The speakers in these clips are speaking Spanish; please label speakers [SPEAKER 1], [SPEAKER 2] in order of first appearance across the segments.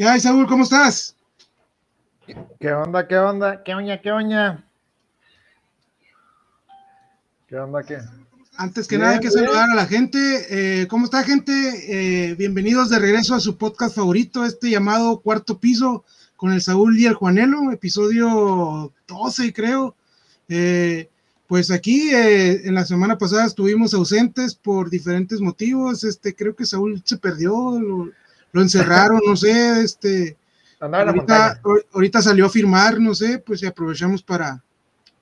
[SPEAKER 1] ¿Qué hay, Saúl? ¿Cómo estás?
[SPEAKER 2] ¿Qué onda? ¿Qué onda? ¿Qué oña? ¿Qué oña? ¿Qué onda? ¿Qué?
[SPEAKER 1] Antes que nada hay que saludar a la gente. Eh, ¿Cómo está, gente? Eh, bienvenidos de regreso a su podcast favorito, este llamado Cuarto Piso, con el Saúl y el Juanelo, episodio 12, creo. Eh, pues aquí en la semana pasada estuvimos ausentes por diferentes motivos. Este, creo que Saúl se perdió, lo, lo encerraron, no sé, este. Ahorita, ahorita, salió a firmar, no sé, pues aprovechamos para,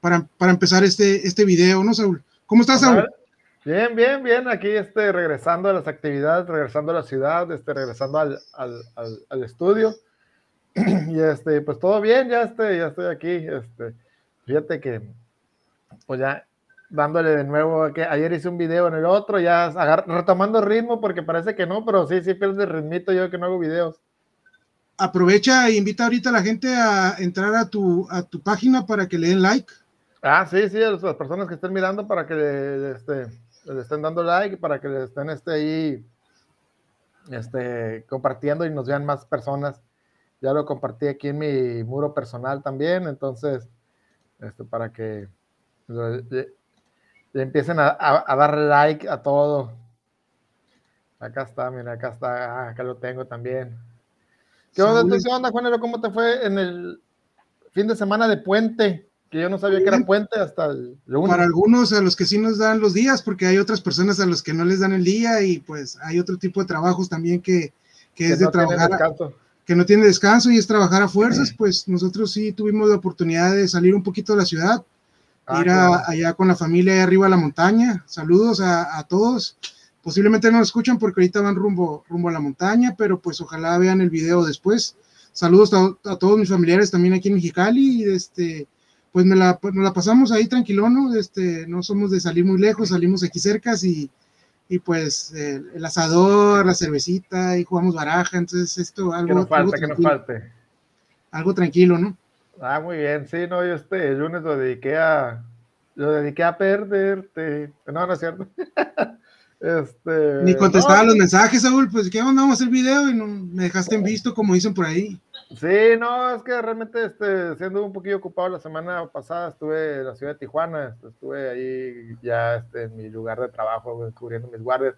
[SPEAKER 1] para, para, empezar este, este video, ¿no, Saúl? ¿Cómo estás, Saúl?
[SPEAKER 2] Bien, bien, bien, aquí este, regresando a las actividades, regresando a la ciudad, este, regresando al, al, al, estudio. Y este, pues todo bien, ya, este, ya estoy aquí. Este, fíjate que, pues ya dándole de nuevo, que ayer hice un video en el otro, ya retomando ritmo, porque parece que no, pero sí, sí pierde ritmito yo que no hago videos.
[SPEAKER 1] Aprovecha e invita ahorita a la gente a entrar a tu, a tu página para que le den like.
[SPEAKER 2] Ah, sí, sí, a las personas que estén mirando para que le, este, le estén dando like, para que le estén este, ahí este, compartiendo y nos vean más personas. Ya lo compartí aquí en mi muro personal también, entonces, este, para que le empiecen a, a, dar like a todo. Acá está, mira, acá está, ah, acá lo tengo también. ¿Qué onda, ¿Qué onda, Juanero? ¿Cómo te fue en el fin de semana de puente? Que yo no sabía que era puente hasta el
[SPEAKER 1] lunes. Para algunos, a los que sí nos dan los días, porque hay otras personas a los que no les dan el día y pues hay otro tipo de trabajos también que, que, es de trabajar. que no tiene descanso y es trabajar a fuerzas, pues nosotros sí tuvimos la oportunidad de salir un poquito de la ciudad Ah, ir allá con la familia ahí arriba a la montaña. Saludos a, todos. Posiblemente no lo escuchan porque ahorita van rumbo, rumbo a la montaña, pero pues ojalá vean el video después. Saludos a, todos mis familiares también aquí en Mexicali. Y este, pues me la, pues, la pasamos ahí tranquilo, ¿no? Este, no somos de salir muy lejos, salimos aquí cerca y, y pues el, asador, la cervecita y jugamos baraja. Entonces, esto algo.
[SPEAKER 2] Que no falte, que no falte.
[SPEAKER 1] Algo tranquilo, ¿no?
[SPEAKER 2] Ah, muy bien, sí, no, yo este lunes lo dediqué a, lo dediqué a perderte. No, no es cierto.
[SPEAKER 1] este, Ni contestaba los mensajes, Saúl, pues. Vamos a hacer video y no me dejaste en visto como dicen por ahí.
[SPEAKER 2] Sí, no, es que realmente este, siendo un poquillo ocupado la semana pasada, estuve en la ciudad de Tijuana, estuve ahí ya este, en mi lugar de trabajo, cubriendo mis guardias,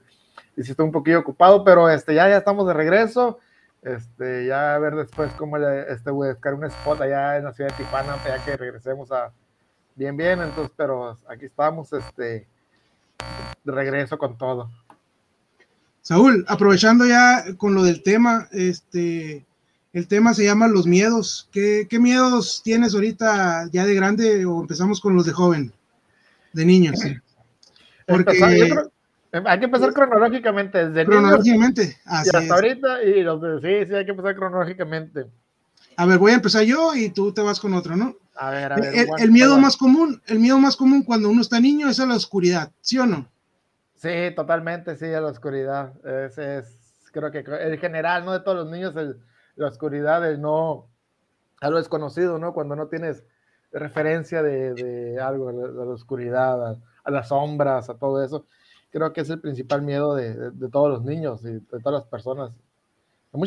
[SPEAKER 2] y sí estuve un poquillo ocupado, pero este, ya, ya estamos de regreso, este, ya a ver después cómo le, este, buscar un spot allá en la ciudad de Tijuana, ya que regresemos a bien, bien, entonces, pero aquí estamos, este, de regreso con todo.
[SPEAKER 1] Saúl, aprovechando ya con lo del tema, este, el tema se llama los miedos. ¿Qué, qué miedos tienes ahorita ya de grande o empezamos con los de joven, de niños?
[SPEAKER 2] Porque... Hay que empezar cronológicamente, desde
[SPEAKER 1] cronológicamente,
[SPEAKER 2] hasta ahorita, y los de, sí, sí, hay que empezar cronológicamente.
[SPEAKER 1] A ver, voy a empezar yo y tú te vas con otro, ¿no?
[SPEAKER 2] A ver, a ver.
[SPEAKER 1] El, miedo más común, el miedo más común cuando uno está niño es a la oscuridad, ¿sí o no?
[SPEAKER 2] Sí, totalmente, sí, a la oscuridad. Ese es, creo que el general, ¿no? De todos los niños, la oscuridad, el no, a lo desconocido, ¿no? Cuando no tienes referencia de, algo, a la, oscuridad, a las sombras, a todo eso creo que es el principal miedo de, todos los niños y de todas las personas.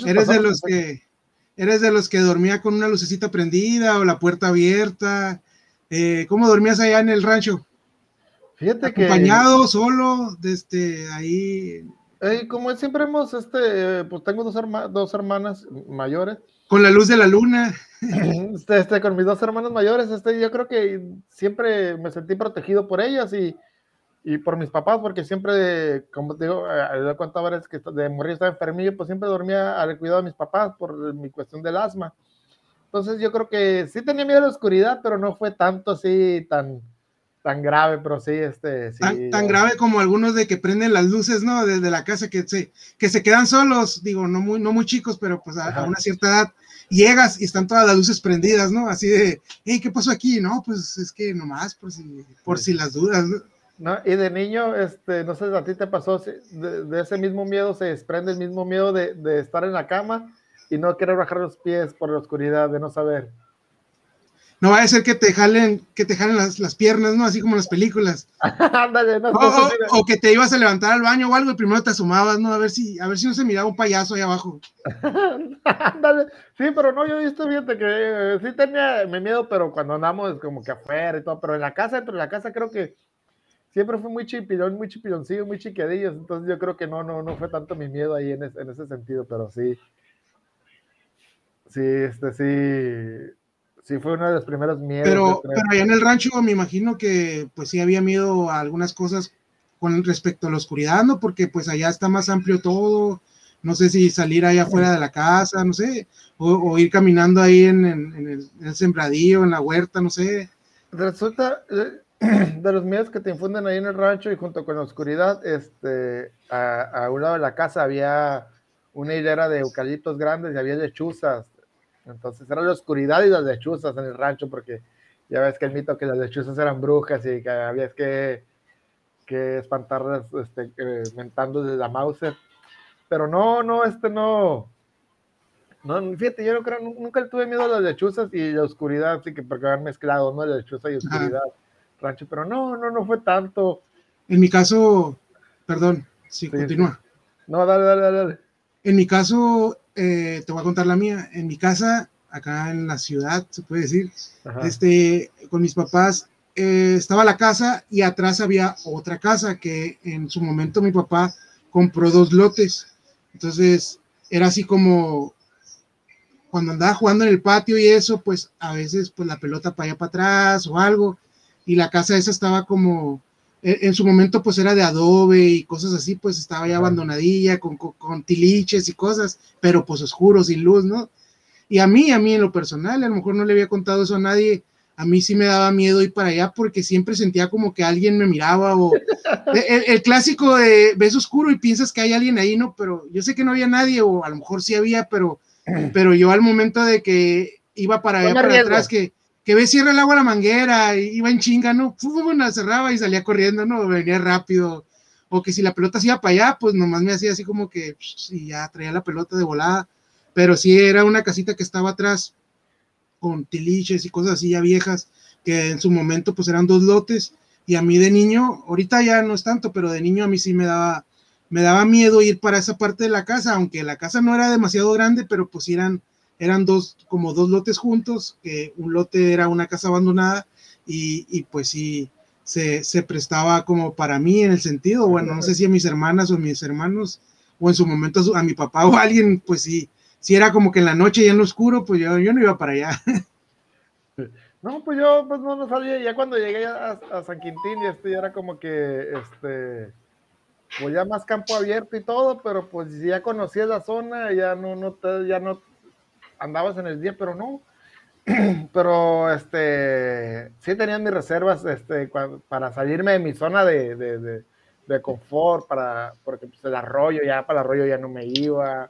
[SPEAKER 1] eres de los que eres de los que dormía con una lucecita prendida o la puerta abierta. Eh, ¿Cómo dormías allá en el rancho?
[SPEAKER 2] Fíjate
[SPEAKER 1] acompañado, solo, desde ahí.
[SPEAKER 2] como siempre hemos, este, pues tengo dos, dos hermanas mayores.
[SPEAKER 1] Con la luz de la luna.
[SPEAKER 2] Este, este, con mis dos hermanas mayores, este, yo creo que siempre me sentí protegido por ellas y, y por mis papás, porque siempre, como te digo, le eh, cuento veces que de morir estaba enfermillo, pues siempre dormía al cuidado de mis papás por mi cuestión del asma. Entonces yo creo que sí tenía miedo a la oscuridad, pero no fue tanto así tan, tan grave, pero sí, este...
[SPEAKER 1] Sí, tan, grave como algunos de que prenden las luces, ¿no? Desde la casa que se, que se quedan solos, digo, no muy, no muy chicos, pero pues a, una cierta edad llegas y están todas las luces prendidas, ¿no? Así de, hey, ¿qué pasó aquí? No, pues es que nomás por si, por si las dudas, ¿no?
[SPEAKER 2] ¿No? Y de niño, este, no sé a ti te pasó, de, ese mismo miedo se desprende el mismo miedo de, de, estar en la cama y no querer bajar los pies por la oscuridad, de no saber.
[SPEAKER 1] no va a ser que te jalen, que te jalen las, piernas, ¿no? Así como en las películas. o, que te ibas a levantar al baño o algo y primero te asomabas, ¿no? A ver si, a ver si no se miraba un payaso ahí abajo.
[SPEAKER 2] sí, pero no, yo visto, fíjate que eh, sí tenía mi miedo, pero cuando andamos como que afuera y todo, pero en la casa, dentro de la casa creo que siempre fue muy chipilón, muy chipiloncillo, muy chiquedillos, entonces yo creo que no, no, no fue tanto mi miedo ahí en, en ese sentido, pero sí. Sí, este sí sí fue uno de los primeros miedos.
[SPEAKER 1] Pero, pero allá en el rancho me imagino que pues sí había miedo a algunas cosas con respecto a la oscuridad, ¿no? Porque pues allá está más amplio todo, no sé si salir allá afuera de la casa, no sé, o, ir caminando ahí en, el, sembradío, en la huerta, no sé.
[SPEAKER 2] Resulta, eh, de los miedos que te infunden ahí en el rancho y junto con la oscuridad, este, a, a un lado de la casa había una hilera de eucaliptos grandes y había lechuzas entonces era la oscuridad y las lechuzas en el rancho, porque ya ves que el mito que las lechuzas eran brujas y que había que, que espantarlas este, eh, mentando de la Mauser. Pero no, no, este no. No, fíjate, yo no creo, nunca tuve miedo a las lechuzas y la oscuridad, así que porque haber mezclado, ¿no? La lechuza y oscuridad, rancho, pero no, no, no fue tanto.
[SPEAKER 1] En mi caso, perdón, si continúa.
[SPEAKER 2] No, dale, dale, dale.
[SPEAKER 1] En mi caso, eh, te voy a contar la mía. En mi casa, acá en la ciudad, se puede decir, este, con mis papás, eh, estaba la casa y atrás había otra casa que en su momento mi papá compró dos lotes. Entonces, era así como cuando andaba jugando en el patio y eso, pues a veces pues la pelota para allá para atrás o algo. Y la casa esa estaba como en, su momento pues era de adobe y cosas así, pues estaba ya abandonadilla, con, con, tiliches y cosas, pero pues oscuro, sin luz, ¿no? Y a mí, a mí en lo personal, a lo mejor no le había contado eso a nadie, a mí sí me daba miedo ir para allá porque siempre sentía como que alguien me miraba o el, clásico de ves oscuro y piensas que hay alguien ahí, ¿no? Pero yo sé que no había nadie o a lo mejor sí había, pero, pero yo al momento de que iba para allá, para atrás, que que ve cierra el agua a la manguera, iba en chinga, ¿no? la cerraba y salía corriendo, ¿no? Venía rápido. O que si la pelota se iba para allá, pues nomás me hacía así como que, y ya traía la pelota de volada. Pero sí era una casita que estaba atrás, con tiliches y cosas así ya viejas, que en su momento pues eran dos lotes. Y a mí de niño, ahorita ya no es tanto, pero de niño a mí sí me daba, me daba miedo ir para esa parte de la casa, aunque la casa no era demasiado grande, pero pues eran eran dos, como dos lotes juntos, que un lote era una casa abandonada y, pues sí, se, se, prestaba como para mí en el sentido, bueno, no sé si a mis hermanas o mis hermanos, o en su momento a, mi papá o a alguien, pues sí, si era como que en la noche y en lo oscuro, pues yo, yo no iba para allá.
[SPEAKER 2] No, pues yo pues no, no sabía, ya cuando llegué a, San Quintín y este ya era como que, este, pues ya más campo abierto y todo, pero pues ya conocía la zona, ya no, no, ya no andabas en el día, pero no. pero este, sí tenía mis reservas este, para salirme de mi zona de, de, de, confort, para, porque pues, el arroyo, ya para el arroyo ya no me iba,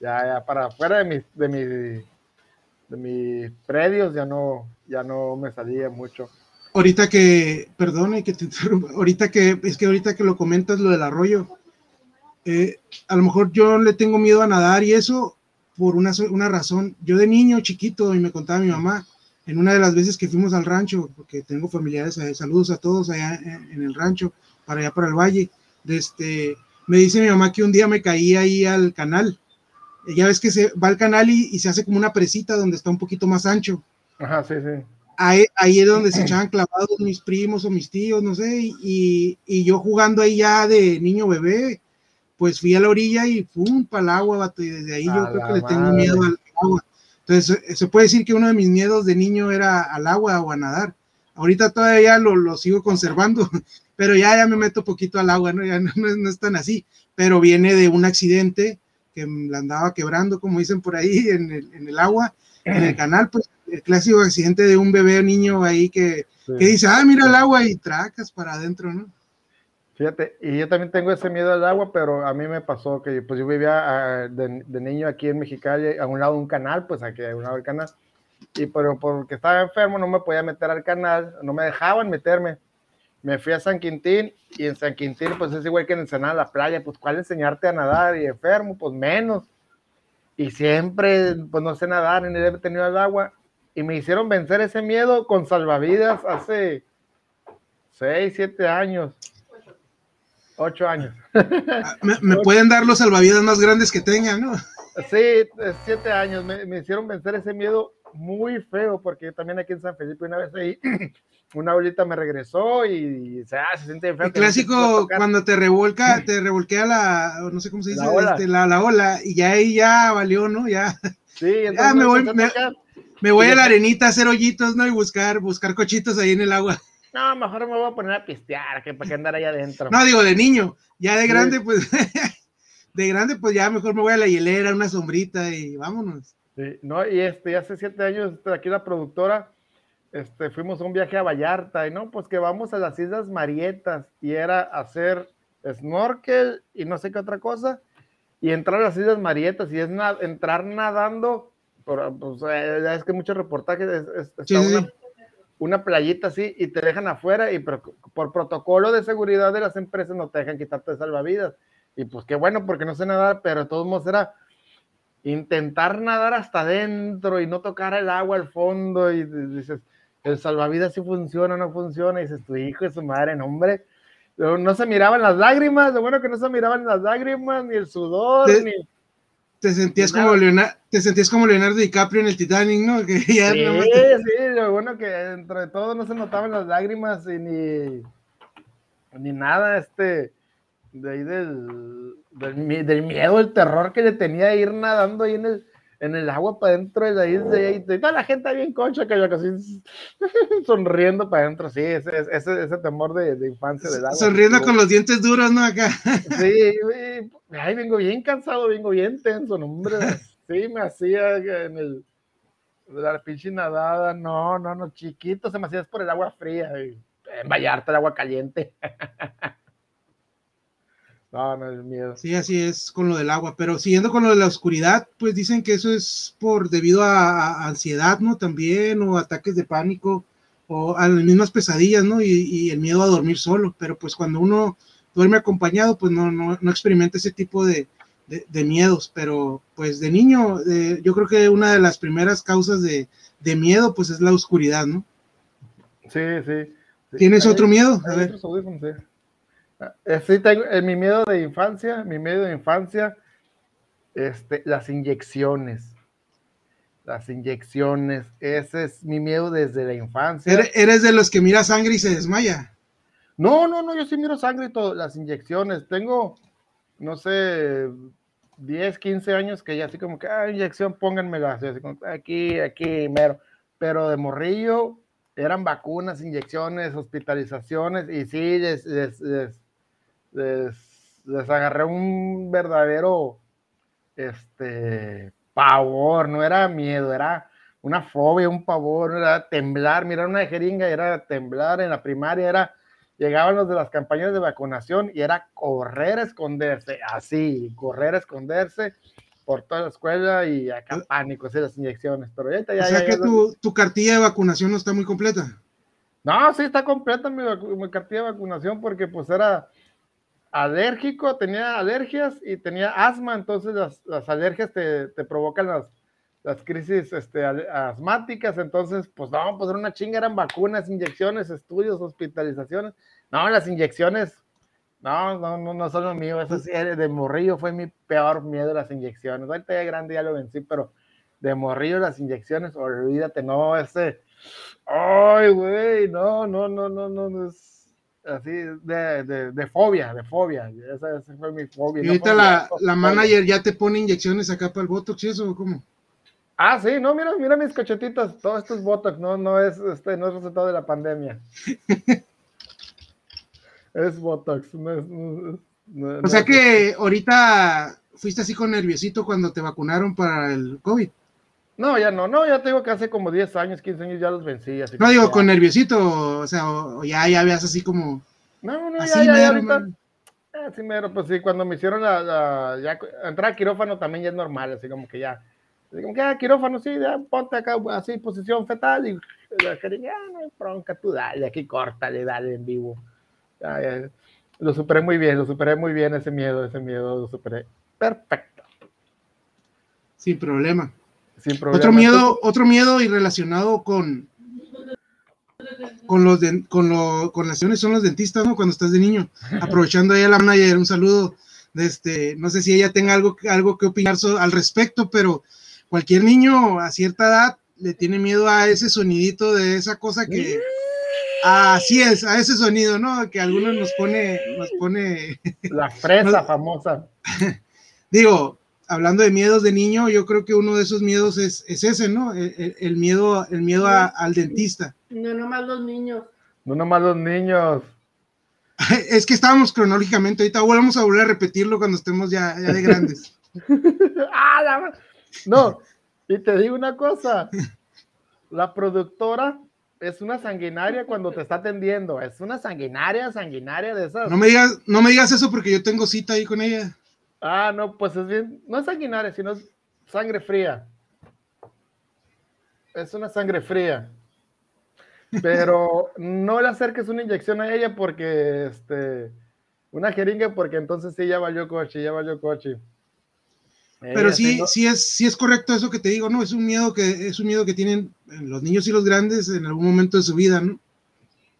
[SPEAKER 2] ya, ya para fuera de mis, de, mi, de mis predios ya no, ya no me salía mucho.
[SPEAKER 1] Ahorita que, perdone que te interrumpa, ahorita que, es que ahorita que lo comentas lo del arroyo, eh, a lo mejor yo le tengo miedo a nadar y eso, por una, una razón. Yo de niño chiquito, y me contaba mi mamá, en una de las veces que fuimos al rancho, porque tengo familiares, eh, saludos a todos allá en, el rancho, para allá para el valle, este, me dice mi mamá que un día me caí ahí al canal. Ya ves que se va al canal y, se hace como una presita donde está un poquito más ancho.
[SPEAKER 2] Ajá, sí, sí.
[SPEAKER 1] Ahí, ahí, es donde se echaban clavados mis primos o mis tíos, no sé, y, y, yo jugando ahí ya de niño bebé, pues fui a la orilla y pum, para el agua, vato, y desde ahí yo creo que le tengo miedo al agua. Entonces, se puede decir que uno de mis miedos de niño era al agua o a nadar. Ahorita todavía lo, lo sigo conservando, pero ya, ya me meto poquito al agua, ¿no? Ya no, no, es tan así, pero viene de un accidente que la andaba quebrando, como dicen por ahí, en el, en el agua, en el canal, pues el clásico accidente de un bebé o niño ahí que, que dice, ah, mira el agua y tracas para adentro, ¿no?
[SPEAKER 2] Fíjate, y yo también tengo ese miedo al agua, pero a mí me pasó que pues yo vivía ah, de, niño aquí en Mexicali, a un lado de un canal, pues aquí a un lado del canal, y pero porque estaba enfermo no me podía meter al canal, no me dejaban meterme. Me fui a San Quintín y en San Quintín pues es igual que en Ensenada, la playa, pues cuál enseñarte a nadar y enfermo, pues menos. Y siempre pues no sé nadar, ni he tenido el agua y me hicieron vencer ese miedo con salvavidas hace 6, 7 años. 8 años.
[SPEAKER 1] Ah, me, pueden dar los salvavidas más grandes que tengan, ¿no?
[SPEAKER 2] Sí, 7 años. Me, me, hicieron vencer ese miedo muy feo, porque también aquí en San Felipe una vez ahí, una abuelita me regresó y, se, ah, se siente
[SPEAKER 1] feo. El clásico cuando te revolca, te revolquea la, no sé cómo se dice, la ola, este, la, ola y ya ahí ya valió, ¿no? Ya.
[SPEAKER 2] Sí,
[SPEAKER 1] ya me voy, me, voy a la arenita a hacer hoyitos, ¿no? Y buscar, buscar cochitos ahí en el agua.
[SPEAKER 2] No, mejor me voy a poner a pistear, que para que andar allá adentro.
[SPEAKER 1] No, digo, de niño, ya de grande, pues, de grande, pues ya mejor me voy a la hielera, una sombrita y vámonos.
[SPEAKER 2] Sí, no, y este, hace siete años, este, aquí la productora, este, fuimos a un viaje a Vallarta, y no, pues que vamos a las Islas Marietas, y era hacer snorkel y no sé qué otra cosa, y entrar a las Islas Marietas, y es entrar nadando, por, pues, eh, es que muchos reportajes, es, una, una, playita así, y te dejan afuera, y por, por protocolo de seguridad de las empresas no te dejan quitarte salvavidas, y pues qué bueno, porque no sé nadar, pero de todos modos era intentar nadar hasta adentro y no tocar el agua al fondo y dices, el salvavidas si funciona o no funciona, y dices, tu hijo es su madre, no, hombre, no se miraban las lágrimas, lo bueno que no se miraban las lágrimas, ni el sudor, ni...
[SPEAKER 1] Te sentías, como Leonardo, te sentías como Leonardo DiCaprio en el Titanic, ¿no? Que
[SPEAKER 2] ya sí, sí, lo bueno que dentro de todo no se notaban las lágrimas y ni, ni nada, este, de ahí del, del, miedo, el terror que le tenía de ir nadando ahí en el, en el agua para adentro de la isla y toda la gente bien concha que yo casi sonriendo para adentro, sí, ese, ese, ese temor de, de, infancia del agua.
[SPEAKER 1] Sonriendo con los dientes duros, ¿no? Acá.
[SPEAKER 2] Sí, ay, vengo bien cansado, vengo bien tenso, hombre, sí, me hacía en el, la pinche nadada, no, no, no, chiquito, se me hacía por el agua fría, en Vallarta el agua caliente. No, no es miedo.
[SPEAKER 1] Sí, así es con lo del agua, pero siguiendo con lo de la oscuridad, pues dicen que eso es por debido a, ansiedad, ¿no? También, o ataques de pánico, o a las mismas pesadillas, ¿no? Y, el miedo a dormir solo, pero pues cuando uno duerme acompañado, pues no, no, no experimenta ese tipo de, de, miedos, pero pues de niño, yo creo que una de las primeras causas de, de, miedo, pues es la oscuridad, ¿no?
[SPEAKER 2] Sí, sí.
[SPEAKER 1] ¿Tienes otro miedo?
[SPEAKER 2] A ver. Eh, sí, tengo, en mi miedo de infancia, mi miedo de infancia, este, las inyecciones. Las inyecciones, ese es mi miedo desde la infancia.
[SPEAKER 1] ¿Eres de los que mira sangre y se desmaya?
[SPEAKER 2] No, no, no, yo sí miro sangre y todo, las inyecciones. Tengo, no sé, 10, 15 años que ya así como que, ah, inyección, pónganmela, así como, aquí, aquí, mero. Pero de morrillo eran vacunas, inyecciones, hospitalizaciones, y sí, les, les, agarré un verdadero este, pavor, no era miedo, era una fobia, un pavor, era temblar, mirar una jeringa era temblar en la primaria, era, llegaban los de las campañas de vacunación y era correr a esconderse, así, correr a esconderse por toda la escuela y acá pánico, hacer las inyecciones, pero ya, ya,
[SPEAKER 1] O sea que tu, tu, cartilla de vacunación no está muy completa.
[SPEAKER 2] No, sí está completa mi, mi cartilla de vacunación porque pues era, alérgico, tenía alergias y tenía asma, entonces las, las alergias te, te, provocan las, las crisis este, asmáticas, entonces, pues no, pues era una chinga, eran vacunas, inyecciones, estudios, hospitalizaciones. No, las inyecciones, no, no, no, no son lo mío, eso sí, de morrillo fue mi peor miedo las inyecciones. Ahorita ya grande ya lo vencí, pero de morrillo las inyecciones, olvídate, no, ese, ay, güey, no, no, no, no, no, no, así de, de, de, fobia, de fobia. Esa, fue mi fobia.
[SPEAKER 1] Y ahorita la, la manager ya te pone inyecciones acá para el Botox y eso, ¿cómo?
[SPEAKER 2] Ah, sí, no, mira, mira mis cachetitas, todo esto es Botox, no, no es, este, no es resultado de la pandemia. es Botox, no es,
[SPEAKER 1] no, o sea que ahorita fuiste así con nerviosito cuando te vacunaron para el COVID.
[SPEAKER 2] No, ya no, no, ya te digo que hace como 10 años, 15 años ya los vencí. Así
[SPEAKER 1] no digo con nerviosito, o sea, o, ya, ya veas así como.
[SPEAKER 2] No, no, ya, ya, ahorita. Eh, sí, mero, pues sí, cuando me hicieron la, la ya, entrar a quirófano también ya es normal, así como que ya. Así como que, ah, quirófano, sí, ya, ponte acá, así, posición fetal, y la cariña, ah, no hay bronca, tú dale, aquí córtale, dale en vivo. Ya, ya, lo superé muy bien, lo superé muy bien ese miedo, ese miedo, lo superé perfecto.
[SPEAKER 1] Sin problema. Otro miedo, otro miedo y relacionado con con los con, lo, con las son los dentistas, ¿no? Cuando estás de niño. Aprovechando ahí a la manager, un saludo. De este, no sé si ella tenga algo, algo que opinar al respecto, pero cualquier niño a cierta edad le tiene miedo a ese sonidito de esa cosa que así es, a ese sonido, ¿no? Que algunos nos pone, nos pone
[SPEAKER 2] la fresa famosa.
[SPEAKER 1] Digo, hablando de miedos de niño, yo creo que uno de esos miedos es, ese, ¿no? El, miedo, el miedo al dentista.
[SPEAKER 3] No nomás los niños.
[SPEAKER 2] No nomás los niños.
[SPEAKER 1] Es que estábamos cronológicamente, ahorita volvemos a volver a repetirlo cuando estemos ya, ya de grandes.
[SPEAKER 2] ah, no, y te digo una cosa, la productora es una sanguinaria cuando te está atendiendo, es una sanguinaria, sanguinaria de esas.
[SPEAKER 1] No me digas, no me digas eso porque yo tengo cita ahí con ella.
[SPEAKER 2] Ah, no, pues es bien, no es sanguinaria, sino es sangre fría. Es una sangre fría. Pero no le acerques una inyección a ella porque, este, una jeringa porque entonces sí, ya valió coche, ya valió coche.
[SPEAKER 1] Pero sí, sí es, sí es correcto eso que te digo, ¿no? Es un miedo que, es un miedo que tienen los niños y los grandes en algún momento de su vida, ¿no?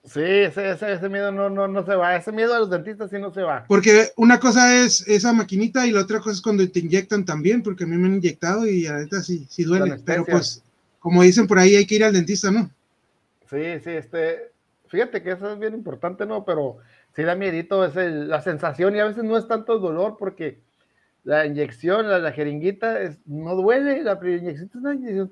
[SPEAKER 2] Sí, ese, ese, miedo no, no, no se va. Ese miedo a los dentistas sí no se va.
[SPEAKER 1] Porque una cosa es esa maquinita y la otra cosa es cuando te inyectan también, porque a mí me han inyectado y a neta sí, sí duele. Pero pues, como dicen por ahí, hay que ir al dentista, ¿no?
[SPEAKER 2] Sí, sí, este, fíjate que eso es bien importante, ¿no? Pero sí da miedito, es la sensación y a veces no es tanto el dolor porque la inyección, la, jeringuita, es, no duele, la inyección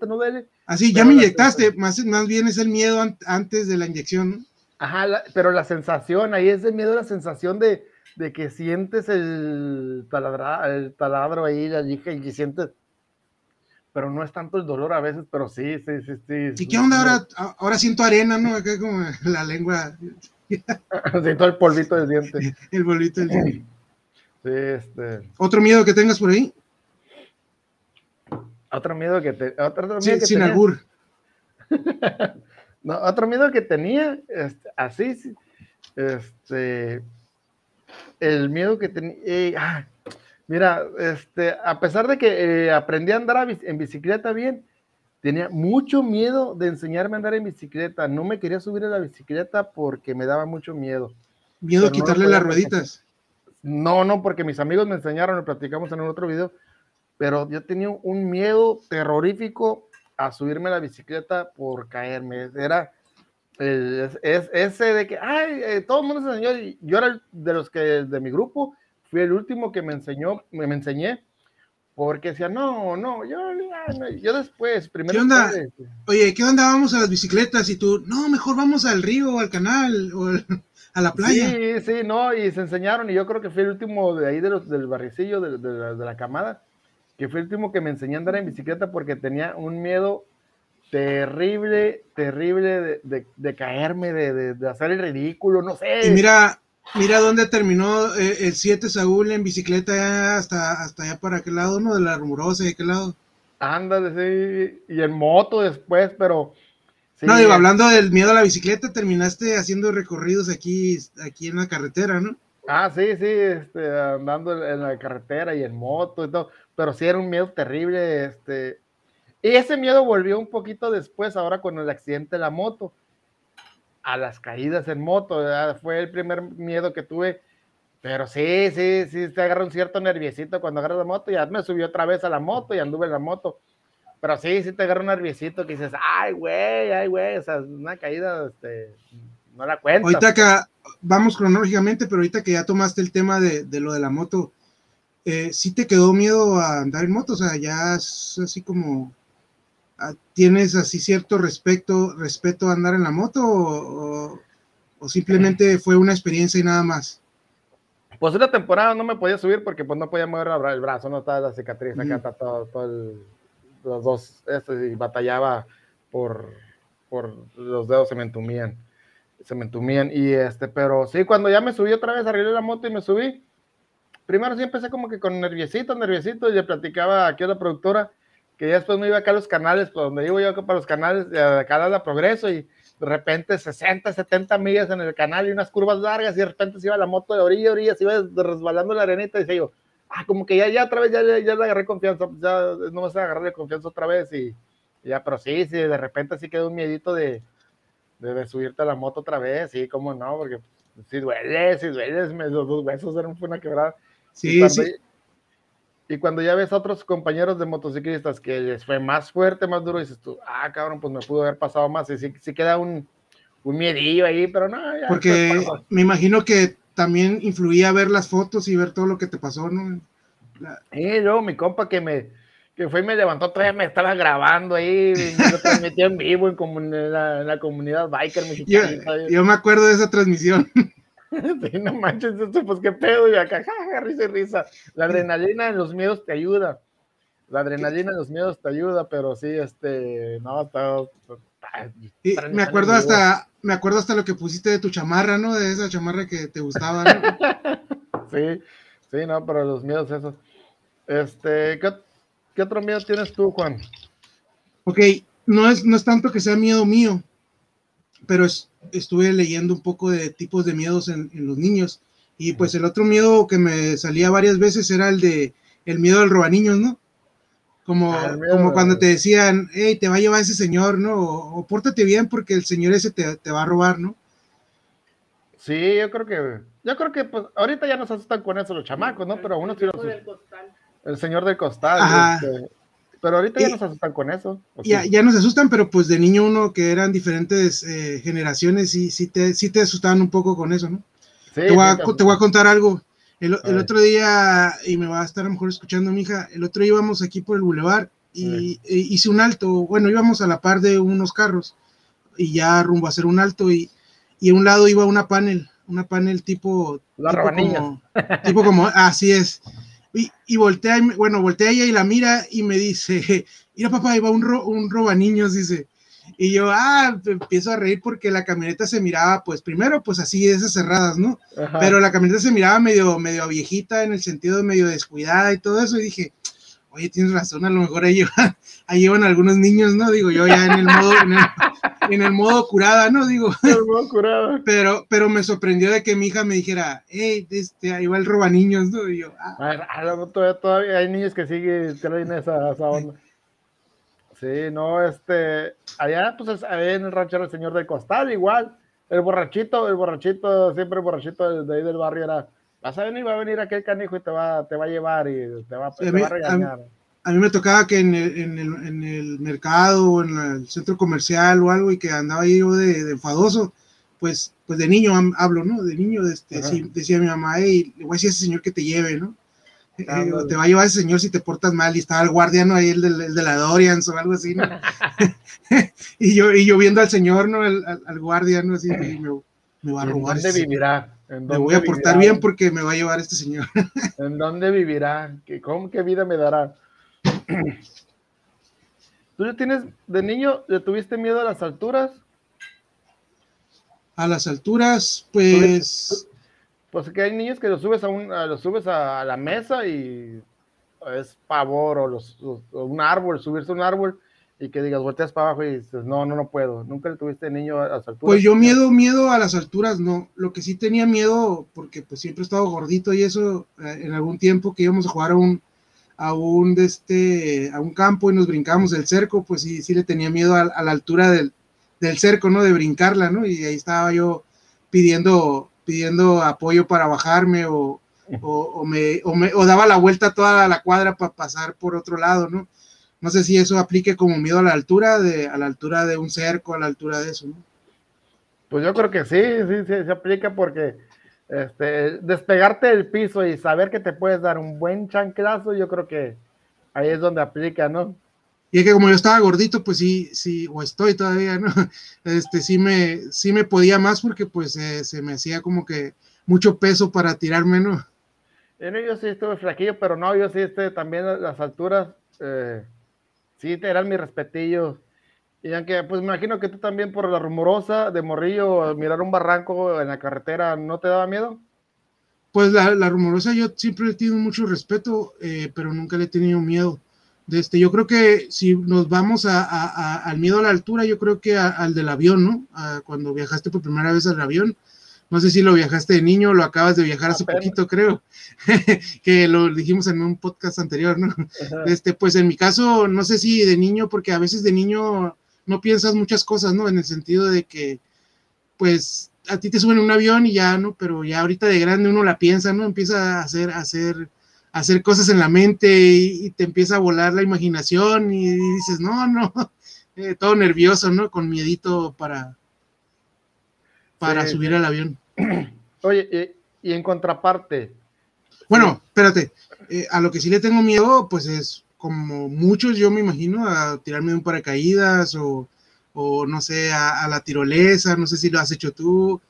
[SPEAKER 2] no duele.
[SPEAKER 1] Así, ah, ya me inyectaste, más, más bien es el miedo antes de la inyección.
[SPEAKER 2] Ajá, pero la sensación, ahí es el miedo, la sensación de, que sientes el, el taladro ahí, la y que sientes, pero no es tanto el dolor a veces, pero sí, sí, sí, sí.
[SPEAKER 1] ¿Y qué onda ahora? Ahora siento arena, ¿no? Acá como la lengua.
[SPEAKER 2] siento el polvito del diente.
[SPEAKER 1] El polvito del diente.
[SPEAKER 2] Sí, este.
[SPEAKER 1] ¿Otro miedo que tengas por ahí?
[SPEAKER 2] Otro miedo que te. Otro, miedo
[SPEAKER 1] que sin albur.
[SPEAKER 2] No, otro miedo que tenía, este, así, este, el miedo que tenía, eh, ah, mira, este, a pesar de que eh, aprendí a andar en bicicleta bien, tenía mucho miedo de enseñarme a andar en bicicleta. No me quería subir a la bicicleta porque me daba mucho miedo.
[SPEAKER 1] ¿Miedo a quitarle las rueditas?
[SPEAKER 2] No, no, porque mis amigos me enseñaron, lo platicamos en un otro video, pero yo tenía un miedo terrorífico a subirme la bicicleta por caerme. Era es, ese de que, ay, eh, todo el mundo se enseñó. Yo era de los que de mi grupo fui el último que me enseñó, me, me enseñé, porque decía, no, no, yo, yo después, primero.
[SPEAKER 1] ¿Qué onda? Oye, ¿qué onda? Vamos a las bicicletas y tú, no, mejor vamos al río, al canal o a la playa.
[SPEAKER 2] Sí, sí, no, y se enseñaron y yo creo que fui el último de ahí de los, del barricillo, de, de la camada que fue el último que me enseñó a andar en bicicleta porque tenía un miedo terrible, terrible de, caerme, de, hacer el ridículo, no sé.
[SPEAKER 1] Y mira, mira dónde terminó eh, el 7 Saúl en bicicleta hasta, hasta allá para aquel lado, ¿no? De la rumorosa, ¿de qué lado?
[SPEAKER 2] Ándale, sí, y en moto después, pero...
[SPEAKER 1] no, digo, hablando del miedo a la bicicleta, terminaste haciendo recorridos aquí, aquí en la carretera, ¿no?
[SPEAKER 2] Ah, sí, sí, este, andando en la carretera y en moto y todo pero sí era un miedo terrible, este, y ese miedo volvió un poquito después, ahora con el accidente de la moto, a las caídas en moto, fue el primer miedo que tuve, pero sí, sí, sí, te agarra un cierto nerviosito cuando agarras la moto, ya me subí otra vez a la moto y anduve en la moto, pero sí, sí te agarra un nerviosito que dices, ay, güey, ay, güey, o sea, una caída, este, no la cuento.
[SPEAKER 1] Ahorita que vamos cronológicamente, pero ahorita que ya tomaste el tema de, de lo de la moto, eh, ¿sí te quedó miedo a andar en moto? O sea, ya es así como, ah, ¿tienes así cierto respeto, respeto a andar en la moto o, simplemente fue una experiencia y nada más?
[SPEAKER 2] Pues una temporada no me podía subir porque pues no podía mover el brazo, no estaba la cicatriz, acá está todo, los dos, y batallaba por, por los dedos se me entumían, se me entumían y este, pero sí, cuando ya me subí otra vez, arreglé la moto y me subí, primero sí empecé como que con nerviosito, nerviosito, y le platicaba aquí a la productora que ya después me iba acá a los canales, por donde iba yo acá para los canales, de acá a la Progreso, y de repente 60, 70 millas en el canal y unas curvas largas, y de repente se iba la moto de orilla a orilla, se iba resbalando la arenita, y decía yo, ah, como que ya, ya otra vez, ya, ya, le agarré confianza, pues ya no vas a agarrarle confianza otra vez y, ya, pero sí, sí, de repente sí queda un miedito de, de, subirte a la moto otra vez, sí, cómo no, porque si duele, si duele, los dos huesos eran una quebrada. Sí, y sí. Y cuando ya ves a otros compañeros de motociclistas que les fue más fuerte, más duro, dices tú, ah, cabrón, pues me pudo haber pasado más. Y sí, queda un, un miedillo ahí, pero no. Ya
[SPEAKER 1] Porque me imagino que también influía ver las fotos y ver todo lo que te pasó, ¿no?
[SPEAKER 2] Sí, luego mi compa que me que fue y me levantó, todavía me estaba grabando ahí, lo transmitía en vivo en, la, comunidad biker
[SPEAKER 1] mexicana. Yo, me acuerdo de esa transmisión.
[SPEAKER 2] sí, no manches, pues qué pedo, y acá, risa y risa. La adrenalina en los miedos te ayuda. La adrenalina en los miedos te ayuda, pero sí, este, no, está,
[SPEAKER 1] me acuerdo hasta, me acuerdo hasta lo que pusiste de tu chamarra, ¿no? De esa chamarra que te gustaba, ¿no?
[SPEAKER 2] sí, sí, no, pero los miedos esos. Este, ¿qué, otro miedo tienes tú, Juan?
[SPEAKER 1] Ok, no es, no es tanto que sea miedo mío, pero estuve leyendo un poco de tipos de miedos en, en, los niños. Y pues el otro miedo que me salía varias veces era el de el miedo al robaniños, ¿no? Como, ah, como cuando te decían, hey, te va a llevar ese señor, ¿no? O, pórtate bien porque el señor ese te, te, va a robar, ¿no?
[SPEAKER 2] Sí, yo creo que, yo creo que pues ahorita ya nos asustan con eso los chamacos, ¿no? Pero uno sí El señor del costal. Este, pero ahorita ya nos asustan con eso.
[SPEAKER 1] Ya, ya nos asustan, pero pues de niño uno que eran diferentes eh, generaciones y sí te, sí te asustaban un poco con eso, ¿no? Sí, te, voy a, te voy a contar algo. El, otro día, y me va a estar a lo mejor escuchando mi hija, el otro día íbamos aquí por el bulevar y e hice un alto, bueno, íbamos a la par de unos carros y ya rumbo a hacer un alto y, y a un lado iba una panel, una panel tipo...
[SPEAKER 2] La
[SPEAKER 1] tipo como, tipo como, así es. Y, y voltea, bueno, voltea ella y la mira y me dice, mira papá, iba un, ro, un roba niños, dice. Y yo, ah, empiezo a reír porque la camioneta se miraba, pues primero, pues así, esas cerradas, ¿no? Pero la camioneta se miraba medio, medio viejita en el sentido de medio descuidada y todo eso. Y dije, oye, tienes razón, a lo mejor ahí llevan, ahí llevan algunos niños, ¿no? Digo, yo ya en el modo, en el, modo curada, ¿no? Digo,
[SPEAKER 2] el modo curada.
[SPEAKER 1] Pero, pero me sorprendió de que mi hija me dijera, hey, este, ahí va el roba niños, ¿no? Y yo, ah.
[SPEAKER 2] todavía, todavía, hay niños que siguen, traen esa, esa onda. Sí, no, este, allá, pues, ahí en el rancho el señor del costal, igual, el borrachito, el borrachito, siempre el borrachito de, ahí del barrio era, vas a venir, va a venir aquel canijo y te va, te va a llevar y te va, a regañar.
[SPEAKER 1] A, mí me tocaba que en el, en el, en el mercado o en el centro comercial o algo y que andaba yo de, de enfadoso, pues, pues de niño hablo, ¿no? De niño, este, decía mi mamá, hey, le voy a decir a ese señor que te lleve, ¿no? Eh, te va a llevar ese señor si te portas mal y estaba el guardiano ahí, el de, de la Dorians o algo así, ¿no? y, yo, y yo viendo al señor, ¿no? El, al, guardiano así, me, me, va a robar.
[SPEAKER 2] ¿En dónde vivirá?
[SPEAKER 1] me voy a portar bien porque me va a llevar este señor.
[SPEAKER 2] ¿En dónde vivirá? ¿Qué, ¿Cómo qué vida me dará? ¿Tú ya tienes, de niño, le tuviste miedo a las alturas?
[SPEAKER 1] A las alturas, pues
[SPEAKER 2] pues que hay niños que los subes a, un, los subes a, la mesa y es pavor, o, los, un árbol, subirse a un árbol y que digas, volteas para abajo y dices, no, no, no puedo. ¿Nunca le tuviste niño a las alturas?
[SPEAKER 1] Pues yo miedo, miedo a las alturas, no. Lo que sí tenía miedo, porque pues siempre he estado gordito y eso, eh, en algún tiempo que íbamos a jugar a un, a un, de este, a un campo y nos brincamos el cerco, pues sí, sí le tenía miedo a, a la altura del, del cerco, ¿no? De brincarla, ¿no? Y ahí estaba yo pidiendo pidiendo apoyo para bajarme o, o, me, o, daba la vuelta toda la cuadra para pasar por otro lado, ¿no? No sé si eso aplique como miedo a la altura, de, a la altura de un cerco, a la altura de eso, ¿no?
[SPEAKER 2] Pues yo creo que sí, sí, sí, se aplica porque este, despegarte del piso y saber que te puedes dar un buen chanclazo, yo creo que ahí es donde aplica, ¿no?
[SPEAKER 1] Y es que como yo estaba gordito, pues sí, sí, o estoy todavía, ¿no? Este, sí me, sí me podía más porque pues eh, se me hacía como que mucho peso para tirarme, ¿no?
[SPEAKER 2] Yo sí estuve flaquillo, pero no, yo sí este, también las alturas, eh, sí, eran mi respetillo. Y aunque, pues me imagino que tú también por la rumorosa de Morrillo, mirar un barranco en la carretera, ¿no te daba miedo?
[SPEAKER 1] Pues la, la rumorosa yo siempre he tenido mucho respeto, eh, pero nunca le he tenido miedo. Este, yo creo que si nos vamos a, al miedo a la altura, yo creo que al del avión, ¿no? cuando viajaste por primera vez al avión, No sé si lo viajaste de niño, lo acabas de viajar hace poquito, creo, que lo dijimos en un podcast anterior, ¿no? Este, pues en mi caso, no sé si de niño, porque a veces de niño no piensas muchas cosas, ¿no? En el sentido de que, pues, a ti te suben un avión y ya, ¿no? Pero ya ahorita de grande uno la piensa, ¿no? Empieza a hacer, a hacer, a hacer cosas en la mente y, te empieza a volar la imaginación y, dices, no, no, eh, todo nervioso, ¿no? Con miedito para, para subir al avión.
[SPEAKER 2] Oye, y, en contraparte.
[SPEAKER 1] Bueno, espérate, eh, a lo que sí le tengo miedo, pues es como muchos, yo me imagino, a tirarme de un paracaídas o, o no sé, a, la tirolesa, no sé si lo has hecho tú,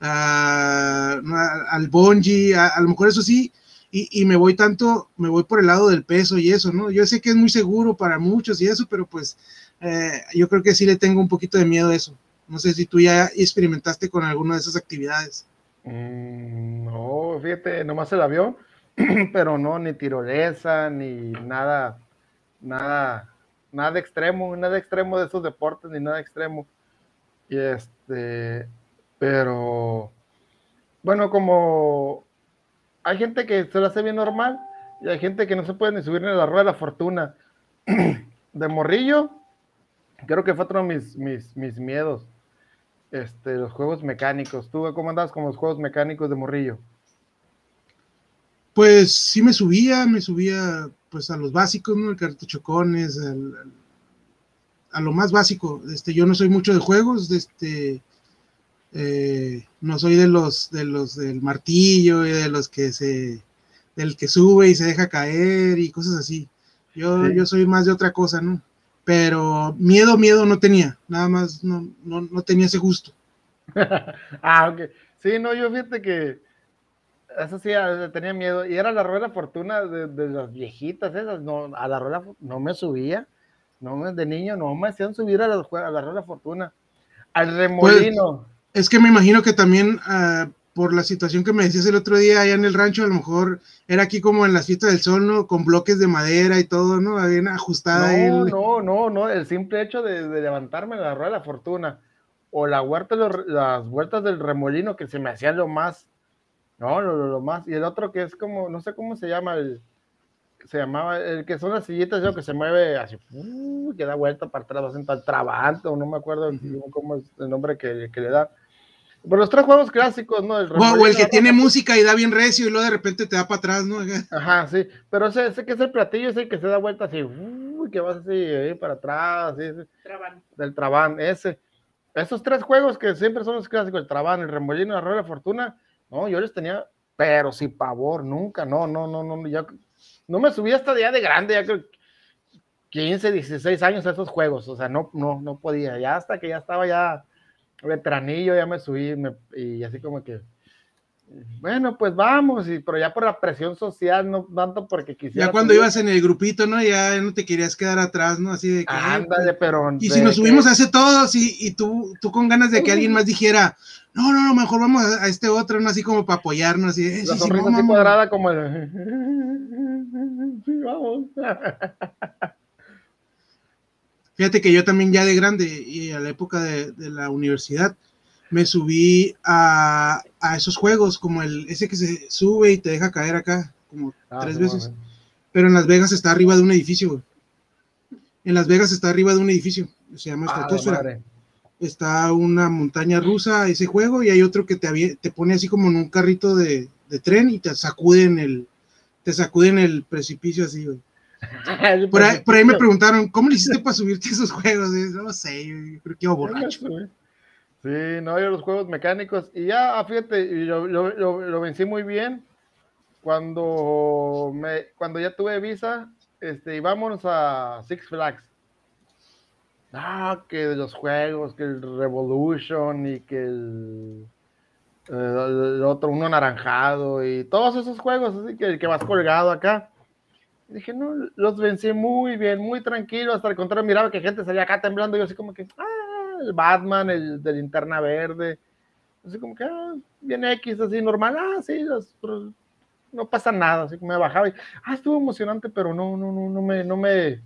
[SPEAKER 1] al bungee, a, lo mejor eso sí, y, me voy tanto, me voy por el lado del peso y eso, ¿no? Yo sé que es muy seguro para muchos y eso, pero pues eh, yo creo que sí le tengo un poquito de miedo a eso. No sé si tú ya experimentaste con alguna de esas actividades.
[SPEAKER 2] Mm, no, fíjate, nomás el avión, pero no, ni tirolesa, ni nada, nada, nada extremo, nada extremo de esos deportes, ni nada extremo. Y este, pero, bueno, como hay gente que se lo hace bien normal y hay gente que no se puede ni subir a la rueda de la fortuna. De morrillo, creo que fue otro de mis, mis, mis miedos este, los juegos mecánicos. ¿Tú cómo andabas con los juegos mecánicos de morrillo?
[SPEAKER 1] Pues sí me subía, me subía pues a los básicos, ¿no? El cartuchocones, a lo más básico. Este, yo no soy mucho de juegos, este, eh, no soy de los, de los del martillo y de los que se, del que sube y se deja caer y cosas así. Yo, yo soy más de otra cosa, ¿no? pero miedo, miedo no tenía, nada más no, no, no tenía ese gusto.
[SPEAKER 2] ah, ok. Sí, no, yo fíjate que eso sí, tenía miedo. Y era la rueda fortuna de, las viejitas esas, no, a la rueda no me subía, no de niño no me hacían subir a la, a la rueda fortuna. Al pues, remolino.
[SPEAKER 1] es que me imagino que también uh, por la situación que me decías el otro día allá en el rancho, a lo mejor era aquí como en las fiestas del sol, ¿no? Con bloques de madera y todo, ¿no? Bien ajustada.
[SPEAKER 2] No, no, no, no, el simple hecho de, levantarme en la rueda de la fortuna o la huerta, las vueltas del remolino que se me hacían lo más, no, lo, más, y el otro que es como, no sé cómo se llama, el, se llamaba, el que son las sillitas, yo que se mueve así, uh, que da vuelta para atrás, hacen tal trabante, no me acuerdo cómo es el nombre que, que le da por los tres juegos clásicos, ¿no?
[SPEAKER 1] El o, el que tiene música y da bien recio y luego de repente te da para atrás, ¿no?
[SPEAKER 2] Ajá, sí. Pero ese, que es el platillo, ese que se da vuelta así, uy, que vas así ahí para atrás, así, Del Trabán, ese. Esos tres juegos que siempre son los clásicos, el Trabán, el Remolino la Rueda de Fortuna, no, yo les tenía, pero sin pavor, nunca, no, no, no, no, ya, no me subí hasta día de grande, ya creo 15, 16 años a esos juegos, o sea, no, no, no podía, ya hasta que ya estaba ya veteranillo, ya me subí y así como que, bueno, pues vamos, y, pero ya por la presión social, no tanto porque quisiera.
[SPEAKER 1] Ya cuando ibas en el grupito, ¿no? Ya no te querías quedar atrás, ¿no? Así de que.
[SPEAKER 2] Ándale, pues, pero.
[SPEAKER 1] Y si nos subimos ese todos y, y, tú, tú con ganas de que alguien más dijera, no, no, no, mejor vamos a, este otro, ¿no? Así como para apoyarnos, así.
[SPEAKER 2] Eh, la sonrisa así cuadrada como el... vamos.
[SPEAKER 1] Fíjate que yo también ya de grande y a la época de, la universidad me subí a, esos juegos como el ese que se sube y te deja caer acá como ah, tres veces. Pero en Las Vegas está arriba de un edificio, En Las Vegas está arriba de un edificio, se llama ah, Estratosfera. está una montaña rusa ese juego y hay otro que te, te pone así como en un carrito de, tren y te sacuden el te sacuden el precipicio así, güey. por, ahí, me preguntaron, ¿cómo le hiciste para subirte esos juegos? No sé, yo creo que iba borracho.
[SPEAKER 2] Sí, no, yo los juegos mecánicos. Y ya, ah, fíjate, yo, lo vencí muy bien cuando, me, cuando ya tuve visa. Este, y vámonos a Six Flags. Ah, que de los juegos, que el Revolution y que el, el, otro, uno naranjado y todos esos juegos, así que el que vas colgado acá. Dije, no, los vencí muy bien, muy tranquilo, hasta el contrario, miraba que gente salía acá temblando, y yo así como que, ah, el Batman, el de linterna verde, así como que, ah, bien X, así normal, ah, sí, no pasa nada, así que me bajaba y, ah, estuvo emocionante, pero no, no, no, no me, no me,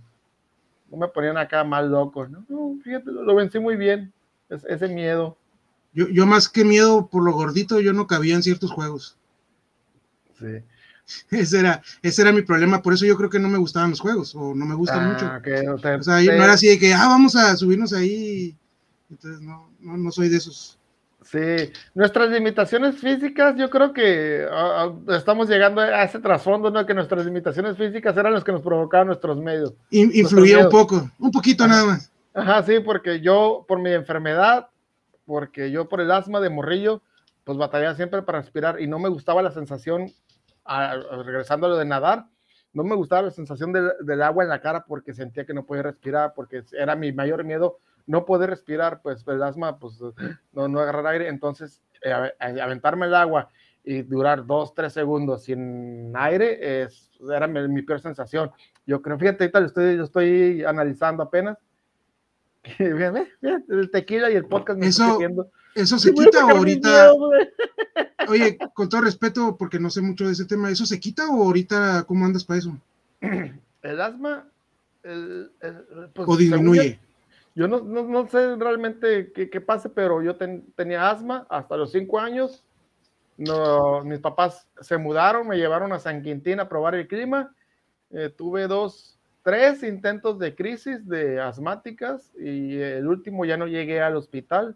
[SPEAKER 2] no me ponían acá mal locos, ¿no? no fíjate, lo, vencí muy bien, ese miedo.
[SPEAKER 1] Yo, yo más que miedo por lo gordito, yo no cabía en ciertos juegos. Sí. Ese era, ese era mi problema, por eso yo creo que no me gustaban los juegos, o no me gustan mucho. Ah, o sea, no era así de que, ah, vamos a subirnos ahí. Entonces, no, no, no soy de esos.
[SPEAKER 2] Sí, nuestras limitaciones físicas, yo creo que estamos llegando a ese trasfondo, ¿no? Que nuestras limitaciones físicas eran las que nos provocaban nuestros medios.
[SPEAKER 1] influía un poco, un poquito nada más.
[SPEAKER 2] Ajá, sí, porque yo, por mi enfermedad, porque yo por el asma de morrillo, pues batallaba siempre para respirar y no me gustaba la sensación, regresando a lo de nadar, no me gustaba la sensación del agua en la cara porque sentía que no podía respirar, porque era mi mayor miedo no poder respirar, pues el asma, pues no, no agarrar aire, entonces eh, aventarme el agua y durar dos, tres segundos sin aire es, era mi, peor sensación. Yo creo, fíjate, ahorita estoy, yo estoy analizando apenas. el tequila y el podcast
[SPEAKER 1] me eso, eso se quita o ahorita. Oye, con todo respeto, porque no sé mucho de ese tema, ¿eso se quita o ahorita cómo andas para eso?
[SPEAKER 2] El asma.
[SPEAKER 1] Pues, o disminuye.
[SPEAKER 2] Yo no, no, sé realmente qué, qué, pase, pero yo tenía asma hasta los cinco años. No, mis papás se mudaron, me llevaron a San Quintín a probar el clima. Eh, tuve dos, tres intentos de crisis de asmáticas y el último ya no llegué al hospital.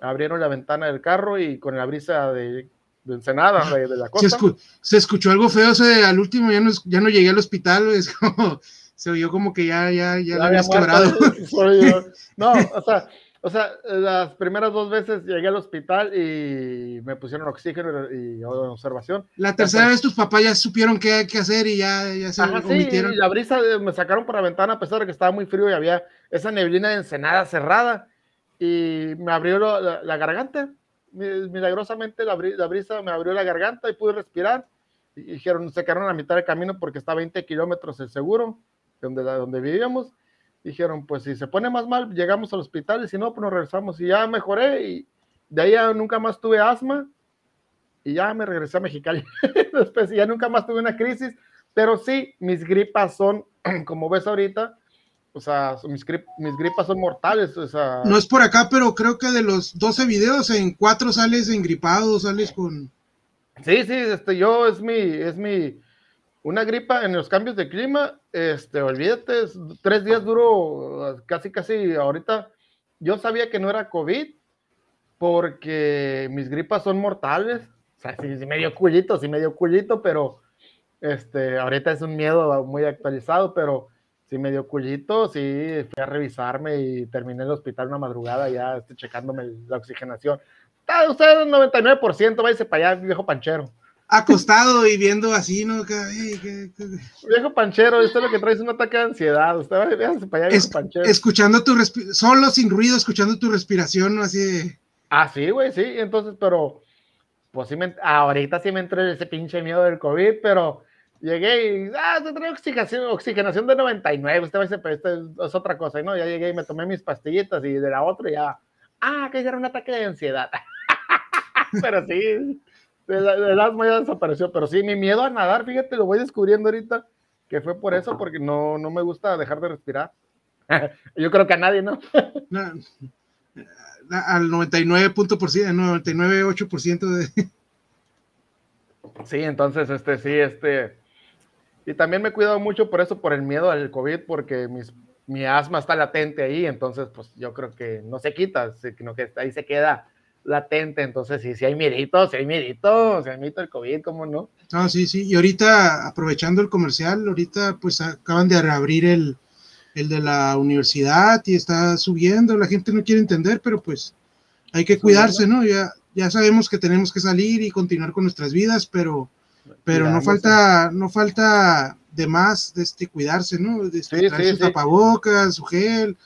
[SPEAKER 2] Abrieron la ventana del carro y con la brisa de, de Ensenada, de, la costa.
[SPEAKER 1] Se, escuchó algo feo, ese, al último ya no, ya no llegué al hospital, es como se oyó como que ya, ya, ya, ya quebrado.
[SPEAKER 2] No, o sea, o sea, las primeras dos veces llegué al hospital y me pusieron oxígeno y, observación.
[SPEAKER 1] La tercera vez tus papás ya supieron qué, qué hacer y ya, ya se Ajá,
[SPEAKER 2] omitieron. Sí, la brisa me sacaron por la ventana a pesar de que estaba muy frío y había esa neblina de ensenada cerrada y me abrió la, garganta. Milagrosamente la, la, brisa me abrió la garganta y pude respirar. Y dijeron, se quedaron a mitad del camino porque está a 20 kilómetros el seguro donde, donde vivíamos, dijeron, pues si se pone más mal, llegamos al hospital y si no, pues nos regresamos. Y ya mejoré y de ahí ya nunca más tuve asma y ya me regresé a Mexicali. Después ya nunca más tuve una crisis, pero sí, mis gripas son, como ves ahorita, o sea, mis, mis gripas son mortales. O sea...
[SPEAKER 1] No es por acá, pero creo que de los 12 videos, en 4 sales engripado, sales con...
[SPEAKER 2] Sí, sí, este, yo es mi, es mi, una gripa en los cambios de clima, este, olvídate, tres días duro, casi, casi, ahorita, yo sabía que no era COVID, porque mis gripas son mortales, o sea, sí, sí medio culito, sí medio culito, pero, este, ahorita es un miedo muy actualizado, pero sí medio culito, sí, fui a revisarme y terminé en el hospital una madrugada ya, estoy checándome la oxigenación. Está usted 99%, váyase para allá, viejo panchero
[SPEAKER 1] acostado y viendo así, ¿no?
[SPEAKER 2] Viejo panchero, esto es lo que traes un ataque de ansiedad. Usted va para allá, panchero.
[SPEAKER 1] Escuchando tu respiración, solo sin ruido, escuchando tu respiración, ¿no? Así de...
[SPEAKER 2] Ah, sí, güey, sí. Entonces, pero, pues sí, me, ahorita sí me entró ese pinche miedo del COVID, pero llegué y, ah, te traigo oxigenación, oxigenación de 99. Usted va a decir, pero esto es, otra cosa, ¿no? Ya llegué y me tomé mis pastillitas y de la otra ya, ah, que era un ataque de ansiedad. pero sí, el, asma ya desapareció, pero sí, mi miedo a nadar, fíjate, lo voy descubriendo ahorita, que fue por eso, porque no, no me gusta dejar de respirar. Yo creo que a nadie, ¿no?
[SPEAKER 1] al 99 99,8% de...
[SPEAKER 2] Sí, entonces, este, sí, este... Y también me he cuidado mucho por eso, por el miedo al COVID, porque mis, mi asma está latente ahí, entonces, pues yo creo que no se quita, sino que ahí se queda latente, entonces sí, sí hay miedito, sí hay miedito, sí hay miedito el COVID, ¿cómo no?
[SPEAKER 1] Ah, sí, sí, y ahorita, aprovechando el comercial, ahorita pues acaban de reabrir el, el de la universidad y está subiendo, la gente no quiere entender, pero pues hay que cuidarse, ¿no? Ya, ya sabemos que tenemos que salir y continuar con nuestras vidas, pero, pero no falta, no falta de más de este cuidarse, ¿no? De este, traer sus tapabocas, su gel,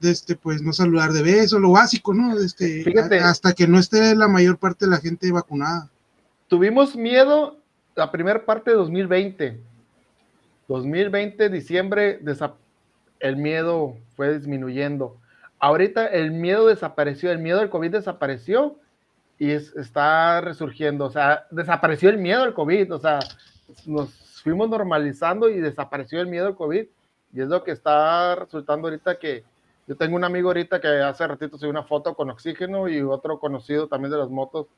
[SPEAKER 1] de este, pues no saludar de beso, lo básico, ¿no? este, hasta que no esté la mayor parte de la gente vacunada.
[SPEAKER 2] Tuvimos miedo la primera parte de 2020. 2020, diciembre, el miedo fue disminuyendo. Ahorita el miedo desapareció, el miedo del COVID desapareció y está resurgiendo. O sea, desapareció el miedo al COVID, o sea, nos fuimos normalizando y desapareció el miedo al COVID. Y es lo que está resultando ahorita que, Yo tengo un amigo ahorita que hace ratito subió una foto con oxígeno y otro conocido también de las motos,